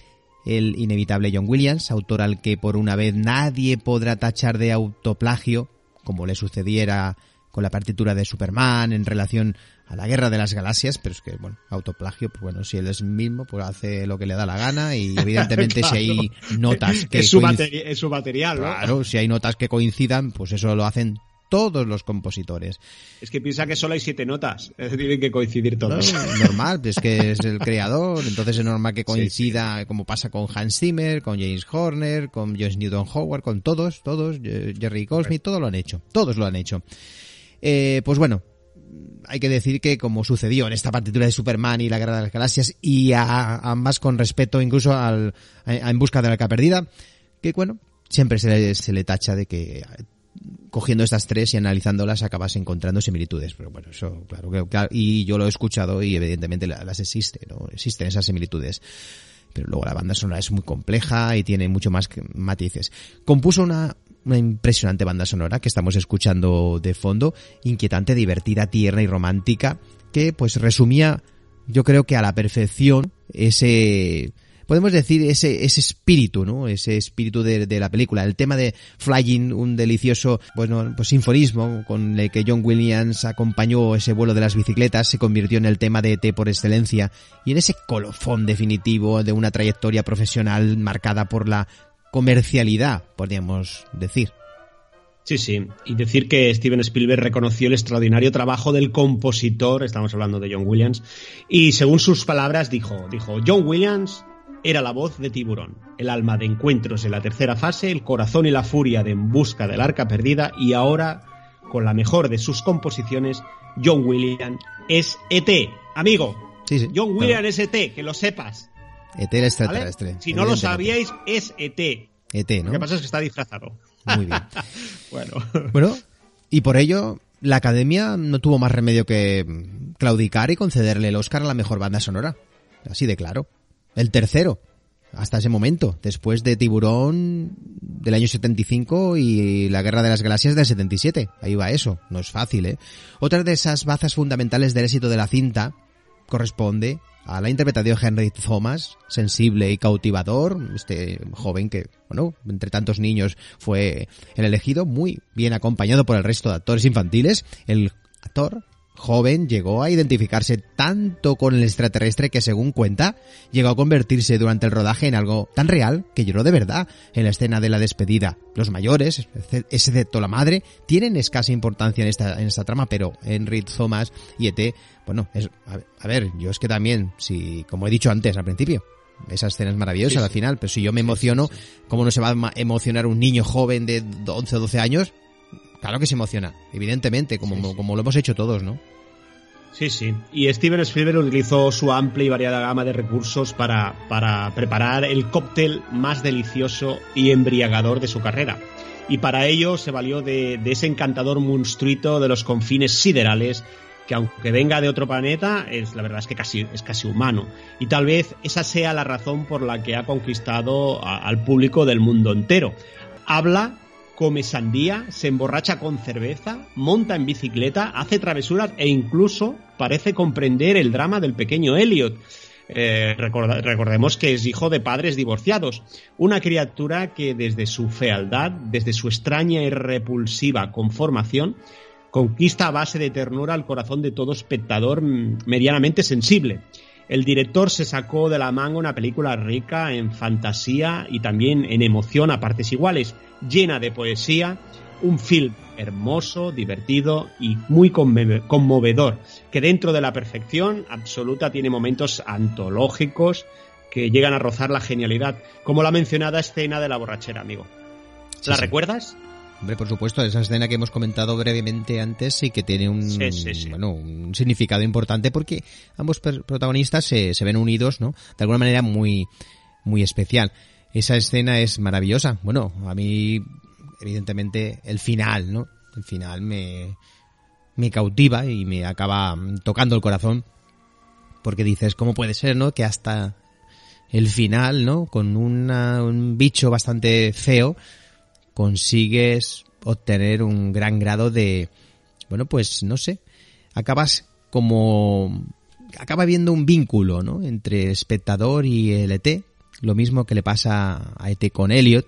el inevitable John Williams, autor al que por una vez nadie podrá tachar de autoplagio, como le sucediera con la partitura de Superman en relación a la Guerra de las Galaxias, pero es que, bueno, autoplagio, pues bueno, si él es mismo, pues hace lo que le da la gana y evidentemente si hay notas que es, su coinc- materi- es su material, ¿no? Claro, si hay notas que coincidan, pues eso lo hacen todos los compositores. Es que piensa que solo hay siete notas. Tienen que coincidir todos. Claro, normal, es que es el creador, entonces es normal que coincida, como pasa con Hans Zimmer, con James Horner, con Josh Newton Howard, con todos, todos, Jerry Goldsmith, todos lo han hecho, todos lo han hecho. Eh, pues bueno, hay que decir que como sucedió en esta partitura de Superman y la Guerra de las Galaxias y a, a ambas con respeto incluso al, a- a En busca de la arca perdida, que bueno, siempre se le, se le tacha de que cogiendo estas tres y analizándolas acabas encontrando similitudes. Pero bueno, eso, claro, que- claro, y yo lo he escuchado y evidentemente la- las existe, ¿no? Existen esas similitudes. Pero luego la banda sonora es muy compleja y tiene mucho más matices. Compuso una, una impresionante banda sonora que estamos escuchando de fondo, inquietante, divertida, tierna y romántica, que pues resumía, yo creo que a la perfección, ese, podemos decir ese, ese espíritu, ¿no? Ese espíritu de, de la película. El tema de Flying, un delicioso, bueno, pues sinfonismo con el que John Williams acompañó ese vuelo de las bicicletas, se convirtió en el tema de ET por excelencia y en ese colofón definitivo de una trayectoria profesional marcada por la comercialidad, podríamos decir. Sí, sí. Y decir que Steven Spielberg reconoció el extraordinario trabajo del compositor, estamos hablando de John Williams, y según sus palabras dijo, dijo, John Williams era la voz de Tiburón, el alma de encuentros en la tercera fase, el corazón y la furia de En busca del arca perdida, y ahora, con la mejor de sus composiciones, John Williams es ET, amigo. Sí, sí, John claro. Williams es ET, que lo sepas. ET el ¿vale? extraterrestre. Si no lo sabíais, es ET. ET, Lo ¿no? que pasa es que está disfrazado. Muy bien. bueno. Bueno, y por ello, la academia no tuvo más remedio que claudicar y concederle el Oscar a la mejor banda sonora. Así de claro. El tercero, hasta ese momento, después de Tiburón del año 75 y la Guerra de las Galaxias del 77. Ahí va eso, no es fácil, ¿eh? Otra de esas bazas fundamentales del éxito de la cinta corresponde a la interpretación de Henry Thomas, sensible y cautivador, este joven que, bueno, entre tantos niños fue el elegido, muy bien acompañado por el resto de actores infantiles. El actor joven llegó a identificarse tanto con el extraterrestre que según cuenta llegó a convertirse durante el rodaje en algo tan real que lloró de verdad en la escena de la despedida. Los mayores, excepto la madre, tienen escasa importancia en esta, en esta trama, pero Henry Thomas y ET, bueno, es, a, a ver, yo es que también, si, como he dicho antes al principio, esa escena es maravillosa Sí, sí. al final, pero si yo me emociono, ¿cómo no se va a emocionar un niño joven de 11 o 12 años? Claro que se emociona, evidentemente, como, como lo hemos hecho todos, ¿no? Sí, sí. Y Steven Spielberg utilizó su amplia y variada gama de recursos para, para preparar el cóctel más delicioso y embriagador de su carrera. Y para ello se valió de, de ese encantador monstruito de los confines siderales que aunque venga de otro planeta, es, la verdad es que casi, es casi humano. Y tal vez esa sea la razón por la que ha conquistado a- al público del mundo entero. Habla, come sandía, se emborracha con cerveza, monta en bicicleta, hace travesuras e incluso parece comprender el drama del pequeño Elliot. Eh, recordemos que es hijo de padres divorciados, una criatura que desde su fealdad, desde su extraña y repulsiva conformación, conquista a base de ternura el corazón de todo espectador mm, medianamente sensible. El director se sacó de la manga una película rica en fantasía y también en emoción a partes iguales, llena de poesía, un film hermoso, divertido y muy conmovedor, que dentro de la perfección absoluta tiene momentos antológicos que llegan a rozar la genialidad, como la mencionada escena de la borrachera, amigo. Sí, ¿La sí. recuerdas? Hombre, por supuesto, esa escena que hemos comentado brevemente antes y que tiene un, Sí, sí, sí. Bueno, un significado importante porque ambos protagonistas se, se ven unidos, ¿no? De alguna manera muy, muy especial. Esa escena es maravillosa. Bueno, a mí, evidentemente, el final, ¿no? El final me, me cautiva y me acaba tocando el corazón porque dices, ¿cómo puede ser, no? Que hasta el final, ¿no? Con una- un bicho bastante feo, consigues obtener un gran grado de, bueno, pues no sé, acabas como, acaba habiendo un vínculo, ¿no? Entre espectador y el ET, lo mismo que le pasa a ET con Elliot,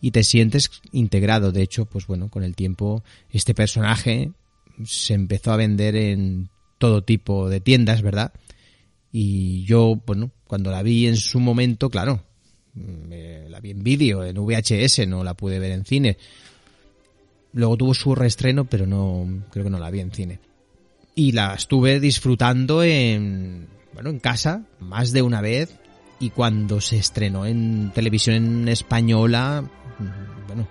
y te sientes integrado. De hecho, pues bueno, con el tiempo este personaje se empezó a vender en todo tipo de tiendas, ¿verdad? Y yo, bueno, cuando la vi en su momento, claro, eh, la vi en vídeo, en VHS, no la pude ver en cine. Luego tuvo su reestreno, pero no, creo que no la vi en cine. Y la estuve disfrutando en, bueno, en casa, más de una vez. Y cuando se estrenó en televisión española, bueno,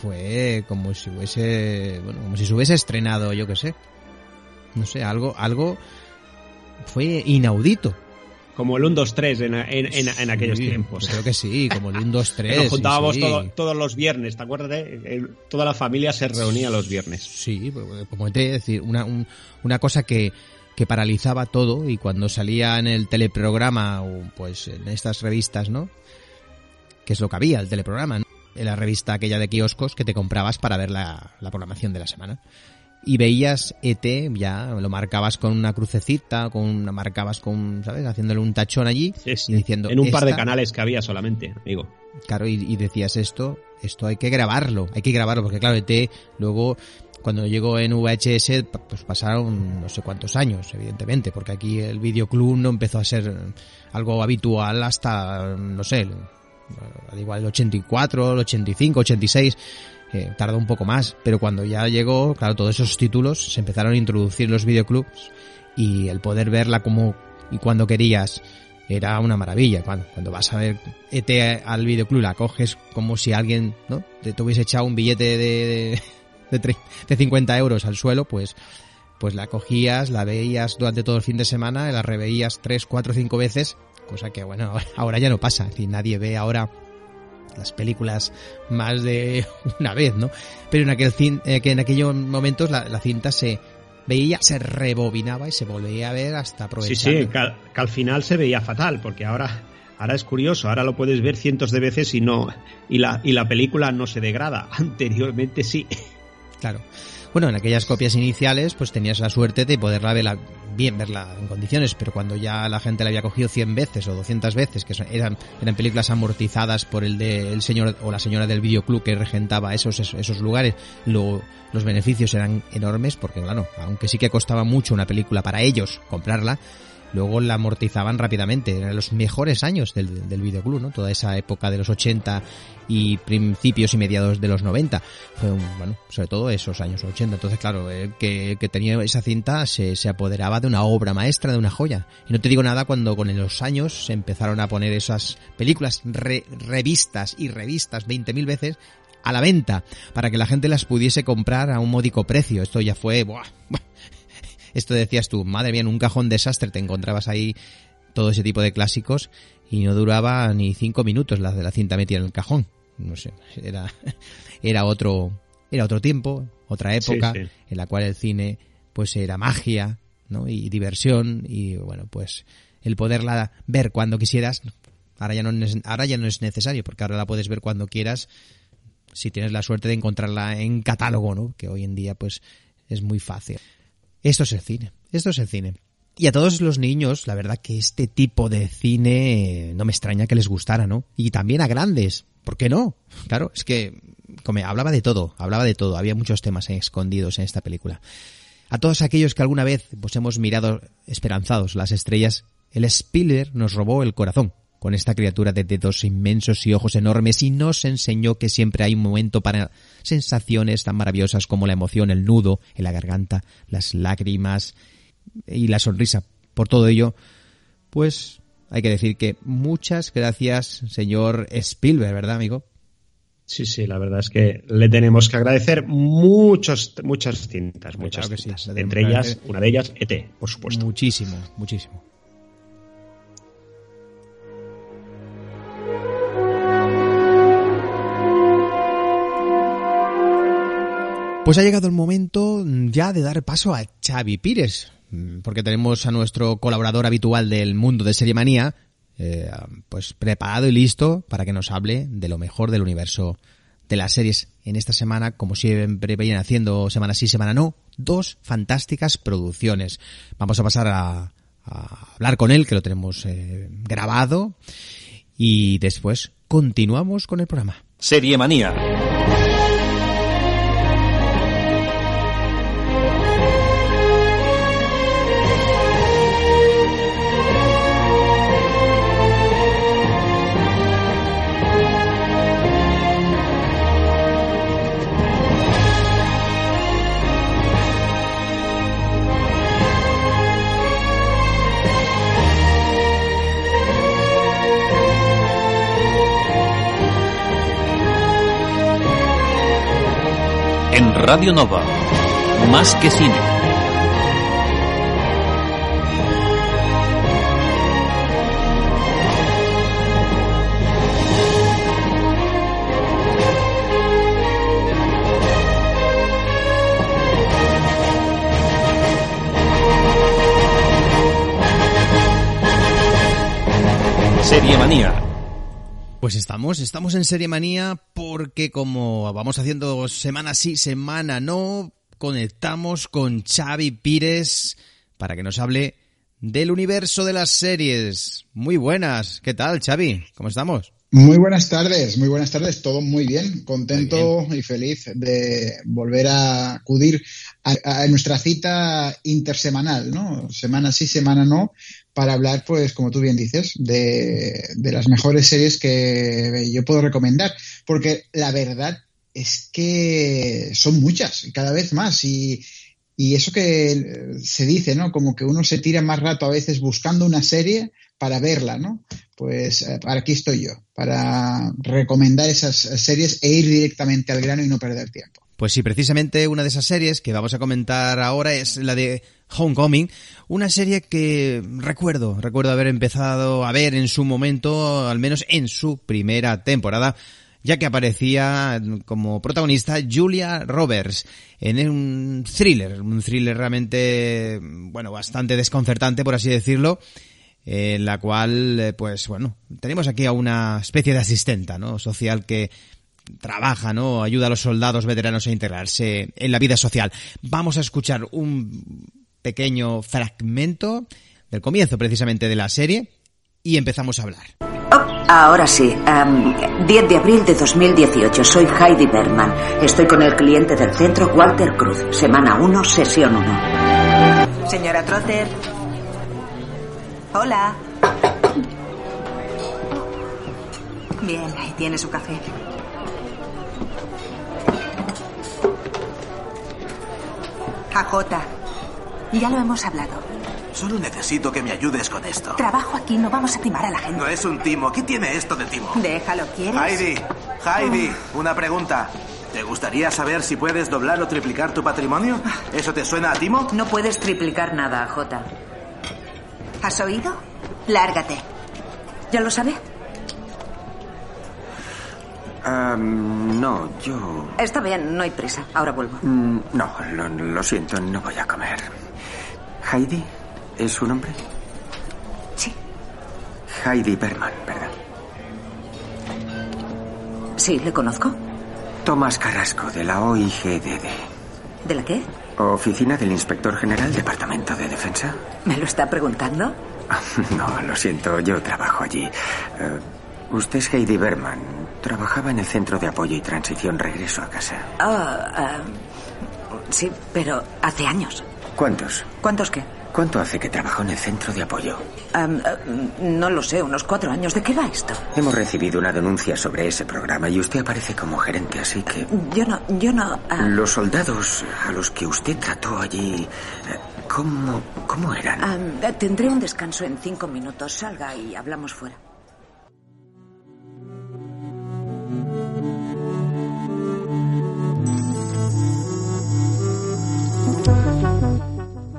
fue como si hubiese, bueno, como si se hubiese estrenado, yo qué sé. No sé, algo, algo fue inaudito. Como el 1, 2, 3 en, en, en, en aquellos Sí, tiempos. yo creo que sí, como el 1, 2, Que 3. Nos juntábamos sí, todo- todos los viernes, ¿te acuerdas? de- el- toda la familia se reunía los viernes. Sí, pues, como te decir, una, un- una cosa que, que paralizaba todo y cuando salía en el teleprograma o pues en estas revistas, ¿no? Que es lo que había, el teleprograma, ¿no? En la revista aquella de kioscos que te comprabas para ver la, la programación de la semana. Y veías ET, ya lo marcabas con una crucecita, con una marcabas con, ¿sabes? Haciéndole un tachón allí y diciendo En un par de "Esta- canales que había solamente, amigo. Claro, y, y decías esto, esto hay que grabarlo, hay que grabarlo, porque claro, ET luego cuando llegó en VHS pues pasaron no sé cuántos años, evidentemente, porque aquí el videoclub no empezó a ser algo habitual hasta, no sé, al igual el 84, el 85, 86, eh, tardó un poco más, pero cuando ya llegó, claro, todos esos títulos se empezaron a introducir los videoclubs y el poder verla como y cuando querías era una maravilla. Cuando, vas a ver ET al videoclub, la coges como si alguien ¿no? te, hubiese echado un billete de, de, de, tre- de 50 euros al suelo, pues, pues la cogías, la veías durante todo el fin de semana, la reveías tres, cuatro, cinco veces, cosa que bueno, ahora ya no pasa. Es nadie ve ahora las películas más de una vez, ¿no? Pero en aquel eh, que en aquellos momentos la, la cinta se veía, se rebobinaba y se volvía a ver hasta Sí, aprovechar. sí, que, al- que al final se veía fatal, porque ahora, ahora es curioso, ahora lo puedes ver cientos de veces y no, y la, y la película no se degrada. Anteriormente sí. Claro. Bueno, en aquellas copias iniciales, pues tenías la suerte de poderla verla bien, verla en condiciones, pero cuando ya la gente la había cogido 100 veces o 200 veces, que eran, eran películas amortizadas por el de el señor o la señora del videoclub que regentaba esos, esos, esos lugares, lo- los beneficios eran enormes, porque claro, aunque sí que costaba mucho una película para ellos comprarla, luego la amortizaban rápidamente. Eran los mejores años del, del videoclub, ¿no? Toda esa época de los 80 y principios y mediados de los 90. Fue un, bueno, sobre todo esos años 80. Entonces, claro, el que, que tenía esa cinta se, se apoderaba de una obra maestra, de una joya. Y no te digo nada cuando con los años se empezaron a poner esas películas re- revistas y revistas 20.000 veces a la venta para que la gente las pudiese comprar a un módico precio. Esto ya fue, buah, buah. Esto decías tú, madre mía, en un cajón desastre te encontrabas ahí todo ese tipo de clásicos y no duraba ni cinco minutos la de la cinta metida en el cajón. No sé, era, era otro, era otro tiempo, otra época Sí, sí. en la cual el cine pues era magia, ¿no? Y diversión y bueno, pues el poderla ver cuando quisieras, ahora ya no es, ahora ya no es necesario porque ahora la puedes ver cuando quieras si tienes la suerte de encontrarla en catálogo, ¿no? Que hoy en día pues es muy fácil. Esto es el cine, esto es el cine. Y a todos los niños, la verdad que este tipo de cine no me extraña que les gustara, ¿no? Y también a grandes, ¿por qué no? Claro, es que como hablaba de todo, hablaba de todo, había muchos temas escondidos en esta película. A todos aquellos que alguna vez pues hemos mirado esperanzados las estrellas, el Spiller nos robó el corazón con esta criatura de dedos inmensos y ojos enormes y nos enseñó que siempre hay un momento para sensaciones tan maravillosas como la emoción, el nudo en la garganta, las lágrimas y la sonrisa. Por todo ello, pues hay que decir que muchas gracias, señor Spielberg, ¿verdad, amigo? Sí, sí, la verdad es que le tenemos que agradecer muchos, muchas cintas, muchas Claro sí, cintas. tenemos Entre ellas, una de ellas, ET, por supuesto. Muchísimo, muchísimo. Pues ha llegado el momento ya de dar paso a Xavi Pires, mm, porque tenemos a nuestro colaborador habitual del mundo de Serie Manía, eh, pues preparado y listo para que nos hable de lo mejor del universo de las series. En esta semana, como siempre vienen haciendo semana sí, semana no, dos fantásticas producciones. Vamos a pasar a, a hablar con él, que lo tenemos eh, grabado, y después continuamos con el programa. Serie Manía. Radio Nova. Más que cine. Serie Manía. Pues estamos, estamos en Serie Manía porque como vamos haciendo semana sí, semana no, conectamos con Xavi Pires para que nos hable del universo de las series. Muy buenas, ¿qué tal Xavi? ¿Cómo estamos? Muy buenas tardes, muy buenas tardes, todo muy bien, contento y feliz de volver a acudir a, a nuestra cita intersemanal, ¿no? Semana sí, semana no, para hablar, pues, como tú bien dices, de, las mejores series que yo puedo recomendar, porque la verdad es que son muchas, cada vez más, y, eso que se dice, ¿no? Como que uno se tira más rato a veces buscando una serie para verla, ¿no? Pues eh, aquí estoy yo, para recomendar esas series e ir directamente al grano y no perder tiempo. Pues sí, precisamente una de esas series que vamos a comentar ahora es la de Homecoming, una serie que recuerdo, recuerdo haber empezado a ver en su momento, al menos en su primera temporada, ya que aparecía como protagonista Julia Roberts en un thriller, un thriller realmente, bueno, bastante desconcertante, por así decirlo, en la cual, eh, pues bueno, tenemos aquí a una especie de asistenta, ¿no? Social que trabaja, ¿no? Ayuda a los soldados veteranos a integrarse en la vida social. Vamos a escuchar un pequeño fragmento del comienzo precisamente de la serie y empezamos a hablar. Ahora sí, em, 10 de abril de 2018. Soy Heidi Berman. Estoy con el cliente del centro, Walter Cruz. Semana 1, sesión 1. Señora Trotter. Hola. Bien, ahí tiene su café. AJ. Ya lo hemos hablado. Solo necesito que me ayudes con esto. Trabajo aquí, no vamos a timar a la gente. No es un timo. ¿Qué tiene esto de timo? Déjalo, ¿quieres? Heidi, Heidi, una pregunta. ¿Te gustaría saber si puedes doblar o triplicar tu patrimonio? ¿Eso te suena a timo? No puedes triplicar nada, J. ¿Has oído? Lárgate. ¿Ya lo sabe? No, yo... Está bien, no hay prisa. Ahora vuelvo. Mm, No, lo, lo siento, no voy a comer. ¿Heidi es su nombre? Sí. Heidi Berman, ¿verdad? Sí, le conozco. Tomás Carrasco, de la OIGDD. ¿De la qué? Oficina del Inspector General, Departamento de Defensa. ¿Me lo está preguntando? No, lo siento, yo trabajo allí. Eh, usted es Heidi Berman. Trabajaba en el Centro de Apoyo y Transición Regreso a Casa. Ah, ah, sí, pero hace años. ¿Cuántos? ¿Cuántos qué? ¿Cuánto hace que trabajó en el Centro de Apoyo? Ah, no lo sé, unos cuatro años. ¿De qué va esto? Hemos recibido una denuncia sobre ese programa y usted aparece como gerente, así que... Yo no, yo no. ah, Los soldados a los que usted trató allí, eh, ¿cómo, cómo eran? am, tendré un descanso en cinco minutos. Salga y hablamos fuera.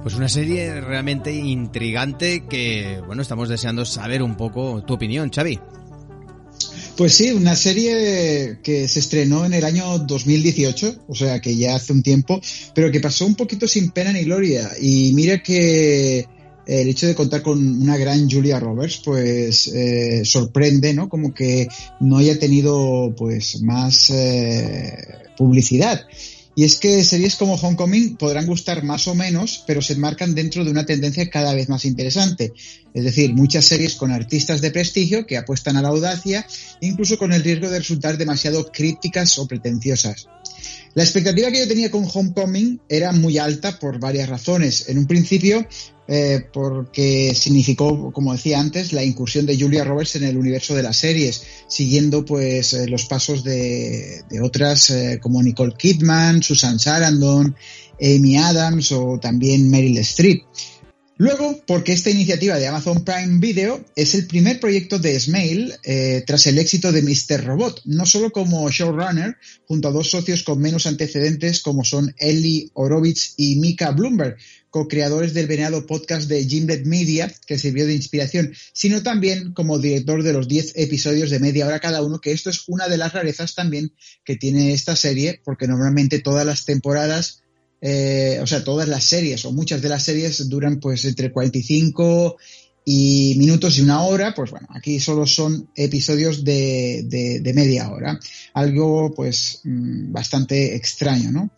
Pues una serie realmente intrigante que, bueno, estamos deseando saber un poco tu opinión, Xavi. Pues sí, una serie que se estrenó en el año 2018, o sea que ya hace un tiempo, pero que pasó un poquito sin pena ni gloria. Y mira que el hecho de contar con una gran Julia Roberts, pues eh, sorprende, ¿no? Como que no haya tenido, pues, más eh, publicidad. Y es que series como Homecoming podrán gustar más o menos, pero se enmarcan dentro de una tendencia cada vez más interesante. Es decir, muchas series con artistas de prestigio que apuestan a la audacia, incluso con el riesgo de resultar demasiado crípticas o pretenciosas. La expectativa que yo tenía con Homecoming era muy alta por varias razones. En un principio, eh, porque significó, como decía antes, la incursión de Julia Roberts en el universo de las series, siguiendo pues eh, los pasos de, otras eh, como Nicole Kidman, Susan Sarandon, Amy Adams o también Meryl Streep. Luego, porque esta iniciativa de Amazon Prime Video es el primer proyecto de Smail eh, tras el éxito de Mr. Robot, no solo como showrunner, junto a dos socios con menos antecedentes como son Ellie Horowitz y Mika Bloomberg, co-creadores del venerado podcast de Gimlet Media, que sirvió de inspiración, sino también como director de los 10 episodios de media hora cada uno, que esto es una de las rarezas también que tiene esta serie, porque normalmente todas las temporadas eh, o sea, todas las series o muchas de las series duran pues entre 45 y minutos y una hora, pues bueno, aquí solo son episodios de, de, media hora, algo pues mm, bastante extraño, ¿no?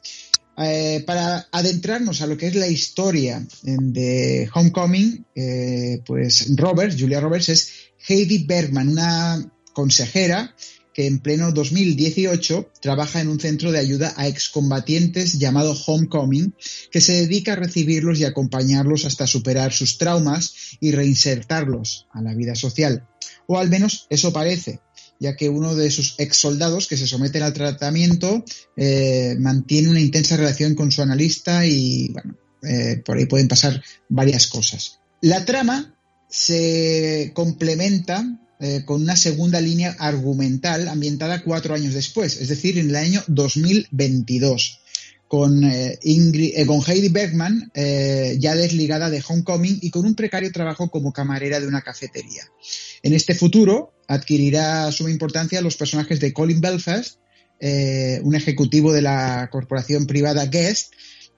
Eh, para adentrarnos a lo que es la historia de Homecoming, eh, pues Roberts, Julia Roberts, es Heidi Bergman, una consejera que en pleno 2018 trabaja en un centro de ayuda a excombatientes llamado Homecoming, que se dedica a recibirlos y acompañarlos hasta superar sus traumas y reinsertarlos a la vida social. O al menos eso parece, ya que uno de sus ex soldados que se someten al tratamiento eh, mantiene una intensa relación con su analista y bueno, eh, por ahí pueden pasar varias cosas. La trama se complementa eh, con una segunda línea argumental ambientada cuatro años después, es decir, en el año 2022, con, eh, eh, con Heidi Bergman eh, ya desligada de Homecoming y con un precario trabajo como camarera de una cafetería. En este futuro adquirirá suma importancia los personajes de Colin Belfast, un ejecutivo de la corporación privada Guest,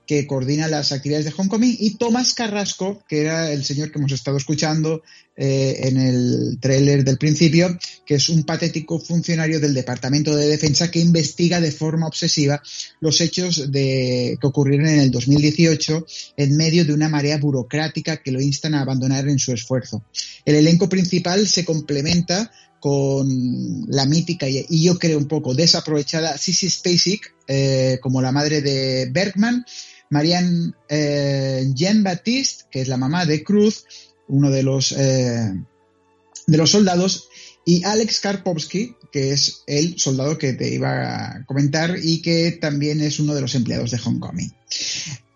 que coordina las actividades de Homecoming, y Tomás Carrasco, que era el señor que hemos estado escuchando eh, en el tráiler del principio, que es un patético funcionario del Departamento de Defensa que investiga de forma obsesiva los hechos de, que ocurrieron en el 2018 en medio de una marea burocrática que lo instan a abandonar en su esfuerzo. El elenco principal se complementa con la mítica y, y yo creo un poco desaprovechada Sissy Spacek eh, como la madre de Bergman, Marianne eh, Jean Baptiste, que es la mamá de Cruz, uno de los, eh, de los soldados, y Alex Karpovsky, que es el soldado que te iba a comentar y que también es uno de los empleados de Homecoming.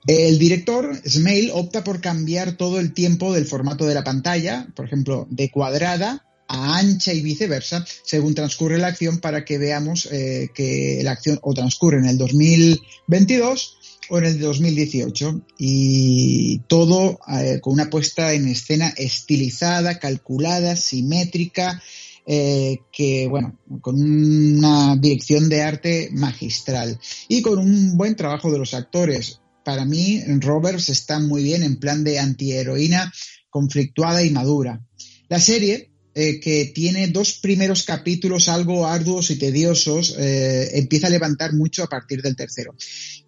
El director, Smail, opta por cambiar todo el tiempo del formato de la pantalla, por ejemplo, de cuadrada a ancha y viceversa, según transcurre la acción, para que veamos eh, que la acción o transcurre en el 2022 o en el 2018 y todo eh, con una puesta en escena estilizada, calculada, simétrica, eh, que, bueno, con una dirección de arte magistral y con un buen trabajo de los actores. Para mí, Roberts está muy bien en plan de antiheroína conflictuada y madura. La serie, eh, que tiene dos primeros capítulos algo arduos y tediosos, eh, empieza a levantar mucho a partir del tercero.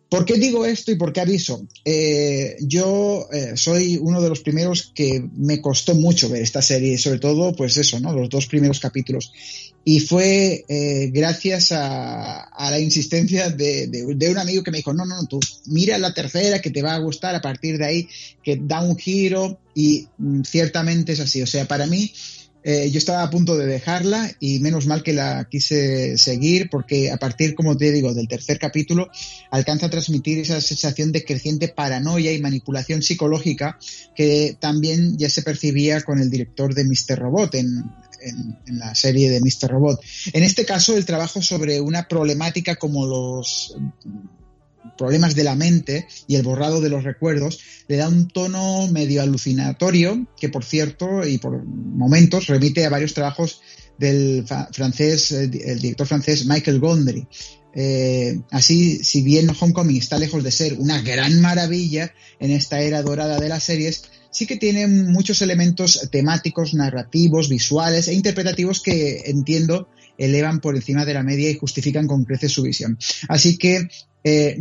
¿Por qué digo esto y por qué aviso? Eh, yo eh, soy uno de los primeros que me costó mucho ver esta serie, sobre todo, pues eso, ¿no? Los dos primeros capítulos. Y fue eh, gracias a, a, la insistencia de, de, de, un amigo que me dijo, no, no, tú mira la tercera que te va a gustar a partir de ahí, que da un giro y mm, ciertamente es así. O sea, para mí eh, yo estaba a punto de dejarla y menos mal que la quise seguir porque a partir, como te digo, del tercer capítulo alcanza a transmitir esa sensación de creciente paranoia y manipulación psicológica que también ya se percibía con el director de Mr. Robot en, en, en, la serie de Mr. Robot. En este caso, el trabajo sobre una problemática como los problemas de la mente y el borrado de los recuerdos, le da un tono medio alucinatorio, que por cierto, y por momentos, remite a varios trabajos del francés, el director francés Michael Gondry. Eh, así, si bien Homecoming está lejos de ser una gran maravilla en esta era dorada de las series, sí que tiene muchos elementos temáticos, narrativos, visuales e interpretativos que entiendo elevan por encima de la media y justifican con creces su visión. Así que eh,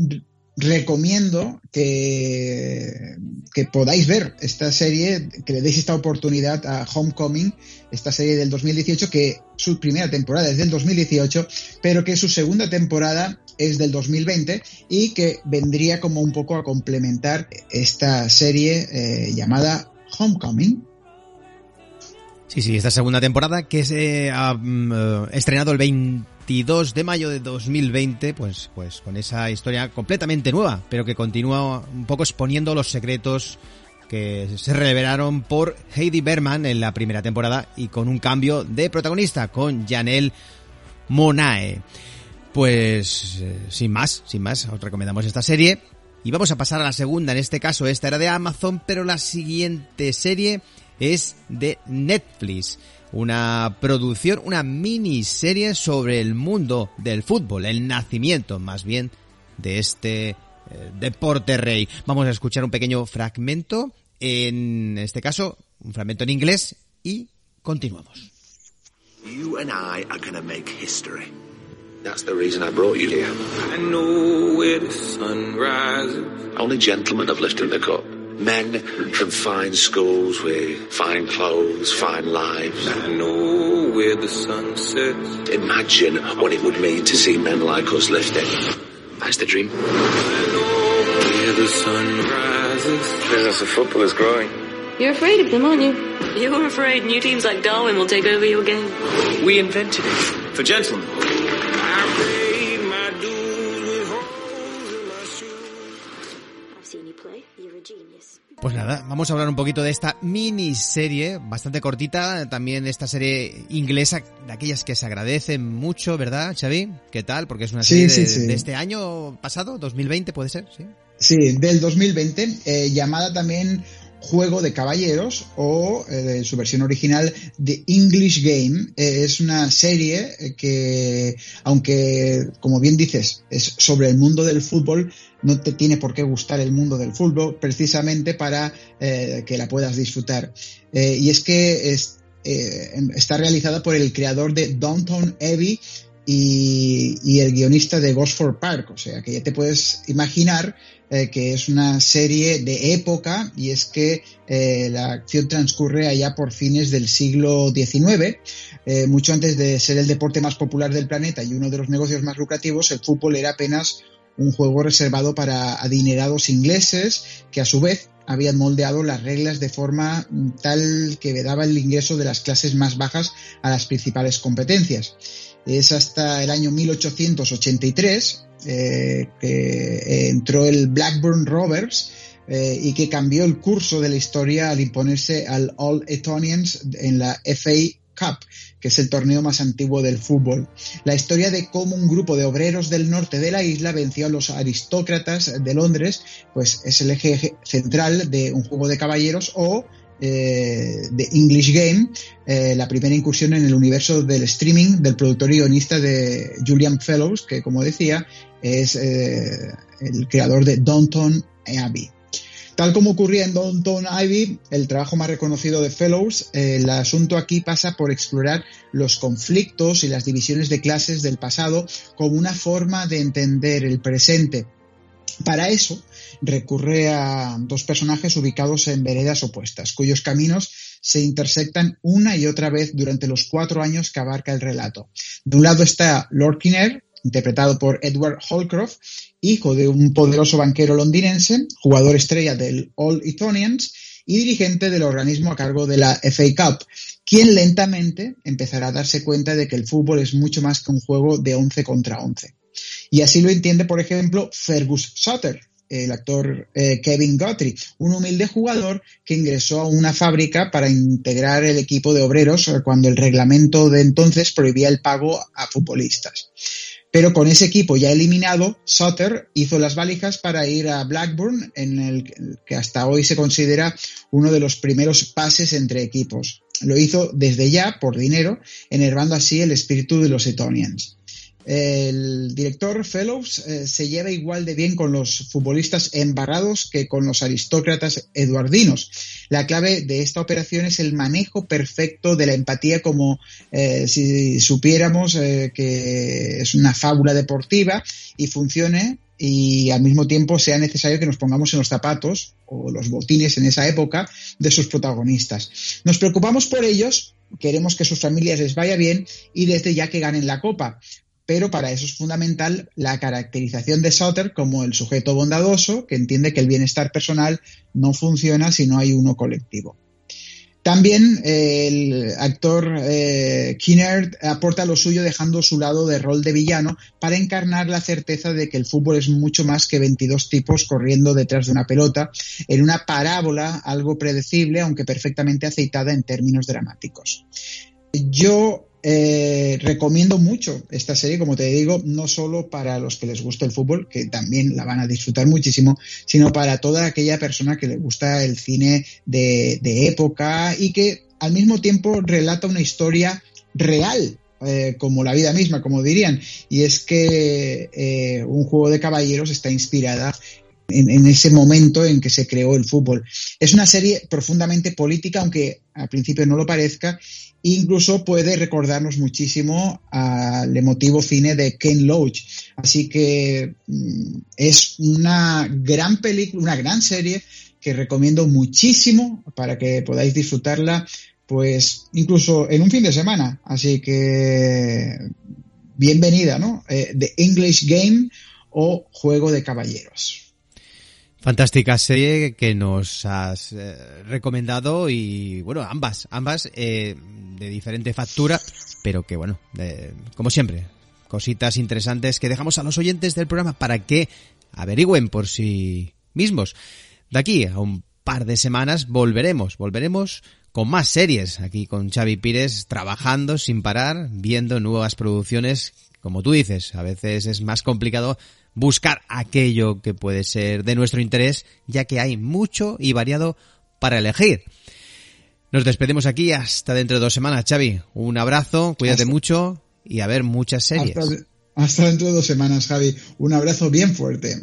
recomiendo que, podáis ver esta serie, que le deis esta oportunidad a Homecoming, esta serie del 2018, que su primera temporada es del 2018, pero que su segunda temporada es del 2020 y que vendría como un poco a complementar esta serie eh, llamada Homecoming. Sí, sí, esta segunda temporada que se ha um, estrenado el 22 de mayo de 2020, pues, pues con esa historia completamente nueva, pero que continúa un poco exponiendo los secretos que se revelaron por Heidi Berman en la primera temporada y con un cambio de protagonista, con Janelle Monae. Pues eh, sin más, sin más, os recomendamos esta serie. Y vamos a pasar a la segunda, en este caso esta era de Amazon, pero la siguiente serie es de Netflix. Una producción, una miniserie sobre el mundo del fútbol, el nacimiento más bien de este eh, deporte rey. Vamos a escuchar un pequeño fragmento, en este caso, un fragmento en inglés y continuamos. You and I are gonna make history. That's the reason I brought you here. I know where the sun rises. Only gentlemen have lifted the cup. Men from fine schools with fine clothes, fine lives. I know where the sun sets. Imagine what it would mean to see men like us lift it. That's the dream. I know where the sun rises. Business of football is growing. You're afraid of them, aren't you? You're afraid new teams like Darwin will take over your game. We invented it for gentlemen. Pues nada, vamos a hablar un poquito de esta miniserie, bastante cortita, también esta serie inglesa, de aquellas que se agradecen mucho, ¿verdad, Xavi? ¿Qué tal? Porque es una serie sí, de, sí, sí. de, este año pasado, 2020, ¿puede ser? Sí, sí del 2020, eh, llamada también Juego de Caballeros o eh, su versión original The English Game. Eh, es una serie que, aunque, como bien dices, es sobre el mundo del fútbol, no te tiene por qué gustar el mundo del fútbol precisamente para eh, que la puedas disfrutar. Eh, y es que es, eh, está realizada por el creador de Downtown Abbey y, el guionista de Gosford Park. O sea, que ya te puedes imaginar eh, que es una serie de época y es que eh, la acción transcurre allá por fines del siglo XIX. Eh, mucho antes de ser el deporte más popular del planeta y uno de los negocios más lucrativos, el fútbol era apenas un juego reservado para adinerados ingleses que a su vez habían moldeado las reglas de forma tal que daba el ingreso de las clases más bajas a las principales competencias. Es hasta el año 1883 eh, que entró el Blackburn Rovers eh, y que cambió el curso de la historia al imponerse al All Etonians en la FA Cup, que es el torneo más antiguo del fútbol. La historia de cómo un grupo de obreros del norte de la isla venció a los aristócratas de Londres, pues es el eje central de un juego de caballeros o eh, de English Game, eh, la primera incursión en el universo del streaming del productor y guionista de Julian Fellows, que como decía es eh, el creador de Downton Abbey. Tal como ocurría en Downton Abbey, el trabajo más reconocido de Fellows, eh, el asunto aquí pasa por explorar los conflictos y las divisiones de clases del pasado como una forma de entender el presente. Para eso, recurre a dos personajes ubicados en veredas opuestas, cuyos caminos se intersectan una y otra vez durante los cuatro años que abarca el relato. De un lado está Lord Kinnaird, interpretado por Edward Holcroft, hijo de un poderoso banquero londinense, jugador estrella del All Ethonians y dirigente del organismo a cargo de la FA Cup, quien lentamente empezará a darse cuenta de que el fútbol es mucho más que un juego de 11 contra 11. Y así lo entiende, por ejemplo, Fergus Sutter, el actor eh, Kevin Guthrie, un humilde jugador que ingresó a una fábrica para integrar el equipo de obreros eh, cuando el reglamento de entonces prohibía el pago a futbolistas. Pero con ese equipo ya eliminado, Sutter hizo las valijas para ir a Blackburn, en el que hasta hoy se considera uno de los primeros pases entre equipos. Lo hizo desde ya, por dinero, enervando así el espíritu de los Etonians. El director Fellows eh, se lleva igual de bien con los futbolistas embarrados que con los aristócratas eduardinos. La clave de esta operación es el manejo perfecto de la empatía como eh, si supiéramos eh, que es una fábula deportiva y funcione y al mismo tiempo sea necesario que nos pongamos en los zapatos o los botines en esa época de sus protagonistas. Nos preocupamos por ellos, queremos que sus familias les vaya bien y desde ya que ganen la copa pero para eso es fundamental la caracterización de Sutter como el sujeto bondadoso que entiende que el bienestar personal no funciona si no hay uno colectivo. También eh, el actor eh, aporta lo suyo dejando su lado de rol de villano para encarnar la certeza de que el fútbol es mucho más que 22 tipos corriendo detrás de una pelota en una parábola algo predecible aunque perfectamente aceitada en términos dramáticos. Yo eh, recomiendo mucho esta serie, como te digo, no solo para los que les gusta el fútbol, que también la van a disfrutar muchísimo, sino para toda aquella persona que le gusta el cine de, de época y que al mismo tiempo relata una historia real, eh, como la vida misma, como dirían, y es que eh, un juego de caballeros está inspirada en, ese momento en que se creó el fútbol. Es una serie profundamente política, aunque al principio no lo parezca, incluso puede recordarnos muchísimo al emotivo cine de Ken Loach. Así que mm, es una gran película, una gran serie que recomiendo muchísimo para que podáis disfrutarla, pues incluso en un fin de semana. Así que bienvenida, ¿no? Eh, The English Game o Juego de Caballeros. Fantástica serie que nos has eh, recomendado y bueno, ambas, ambas eh, de diferente factura, pero que bueno, como siempre, cositas interesantes que dejamos a los oyentes del programa para que averigüen por sí mismos. De aquí a un par de semanas volveremos, volveremos con más series, aquí con Xavi Pires trabajando sin parar, viendo nuevas producciones, como tú dices, a veces es más complicado buscar aquello que puede ser de nuestro interés, ya que hay mucho y variado para elegir. Nos despedimos aquí hasta dentro de dos semanas, Xavi. Un abrazo, cuídate hasta, mucho y a ver muchas series. Hasta, hasta dentro de dos semanas, Javi. Un abrazo bien fuerte.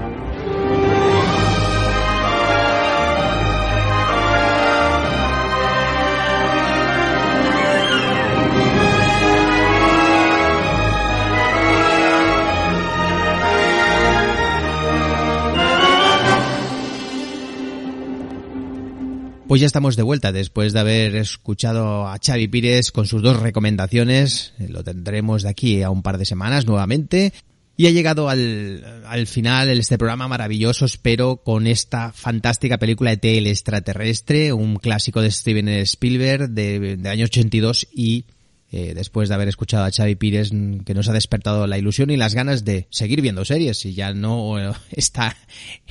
Pues ya estamos de vuelta después de haber escuchado a Xavi Pires con sus dos recomendaciones. Eh, Lo tendremos de aquí a un par de semanas nuevamente. Y ha llegado al, al final este programa maravilloso, espero, con esta fantástica película ET el extraterrestre, un clásico de Steven Spielberg de, de año 82 y eh, después de haber escuchado a Xavi Pires mm, que nos ha despertado la ilusión y las ganas de seguir viendo series y ya no eh, está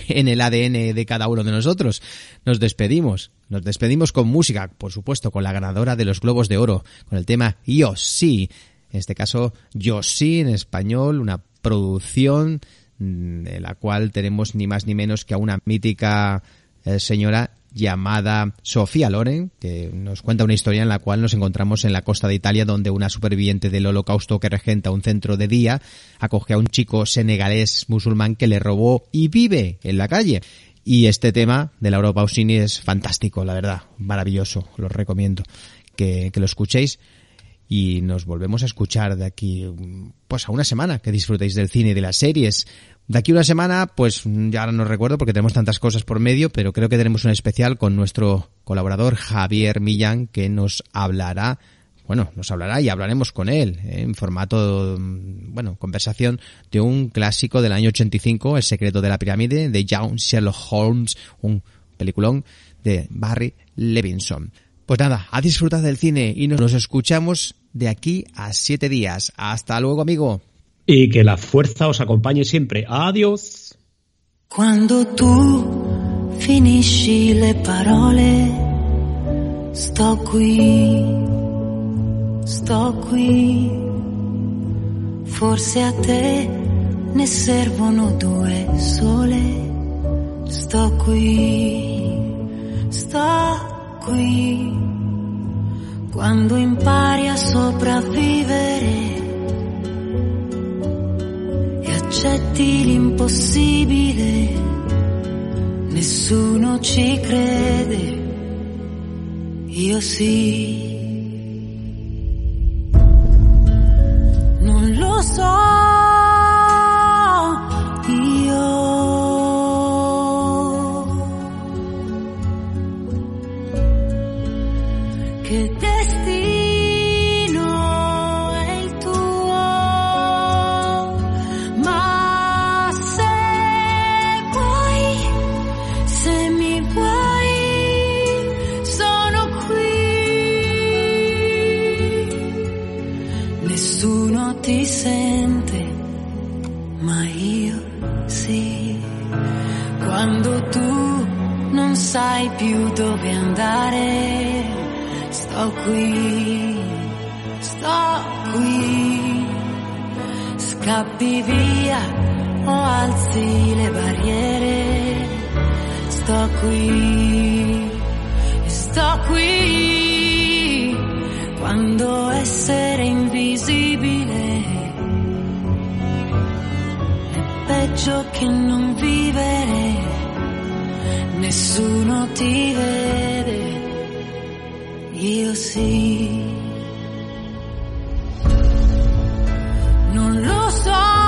en el ADN de cada uno de nosotros. Nos despedimos. Nos despedimos con música, por supuesto, con la ganadora de los Globos de Oro, con el tema Yo sí. En este caso, Yo sí en español, una producción mm, de la cual tenemos ni más ni menos que a una mítica eh, señora llamada Sofía Loren, que nos cuenta una historia en la cual nos encontramos en la costa de Italia donde una superviviente del holocausto que regenta un centro de día acoge a un chico senegalés musulmán que le robó y vive en la calle. Y este tema de Laura Pausini es fantástico, la verdad, maravilloso, lo recomiendo que, que lo escuchéis y nos volvemos a escuchar de aquí pues a una semana que disfrutéis del cine y de las series. De aquí una semana, pues ya ahora no recuerdo porque tenemos tantas cosas por medio, pero creo que tenemos un especial con nuestro colaborador Javier Millán que nos hablará, bueno, nos hablará y hablaremos con él ¿eh? en formato, bueno, conversación de un clásico del año 85, El secreto de la pirámide, de John Sherlock Holmes, un peliculón de Barry Levinson. Pues nada, a disfrutar del cine y nos escuchamos de aquí a siete días. Hasta luego, amigo. Y que la fuerza os acompañe siempre. Adiós. Quando tu finisci le parole, sto qui, sto qui. Forse a te ne servono due sole. Sto qui, sto qui. Quando impari a sopravvivere e accetti l'impossibile, nessuno ci crede, io sì. Non lo so, sai più dove andare, sto qui, sto qui. Scappi via o alzi le barriere, sto qui, sto qui. Quando essere invisibile è peggio che non vivere, nessuno ti vede, io sì. Non lo so,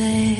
a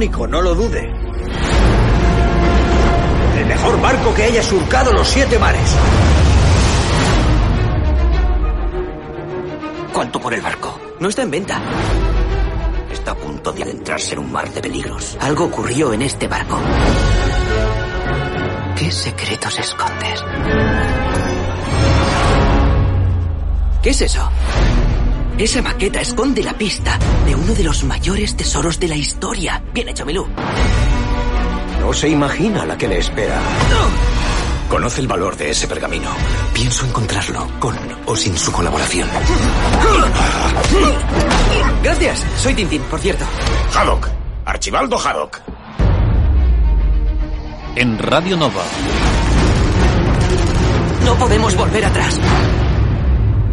único, no lo dude. El mejor barco que haya surcado los siete mares. ¿Cuánto por el barco? No está en venta. Está a punto de adentrarse en un mar de peligros. Algo ocurrió en este barco. ¿Qué secretos escondes? ¿Qué es eso? Esa maqueta esconde la pista de uno de los mayores tesoros de la historia. Bien hecho, Milú. No se imagina la que le espera. Conoce el valor de ese pergamino. Pienso encontrarlo, con o sin su colaboración. Gracias. Soy Tintín, por cierto. Haddock. Archibaldo Haddock. En Radio Nova. No podemos volver atrás.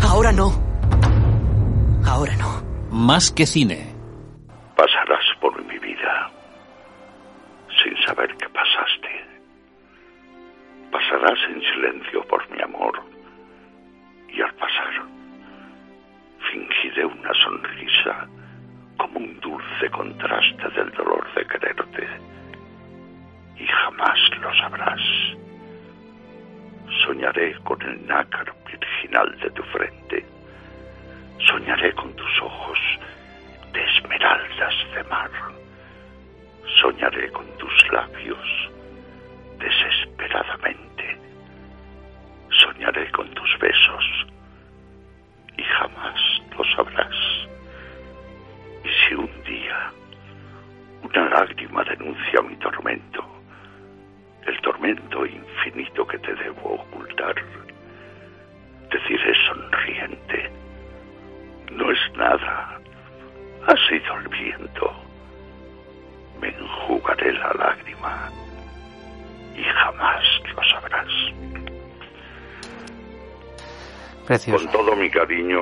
Ahora no. Ahora no. Más que cine. Pasarás por mi vida sin saber que pasaste. Pasarás en silencio por mi amor y al pasar fingiré una sonrisa como un dulce contraste del dolor de quererte y jamás lo sabrás. Soñaré con el nácar virginal de tu frente. Soñaré con tus ojos de esmeraldas de mar. Soñaré con tus labios desesperadamente. Soñaré con tus besos y jamás lo sabrás. Y si un día una lágrima denuncia mi tormento, el tormento infinito que te debo ocultar, te diré sonriente, no es nada, ha sido el viento, me enjugaré la lágrima y jamás lo sabrás. Precioso. Con todo mi cariño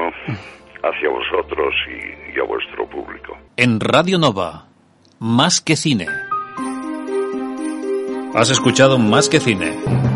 hacia vosotros y, y a vuestro público. En Radio Nova. Más que cine. Has escuchado Más que cine.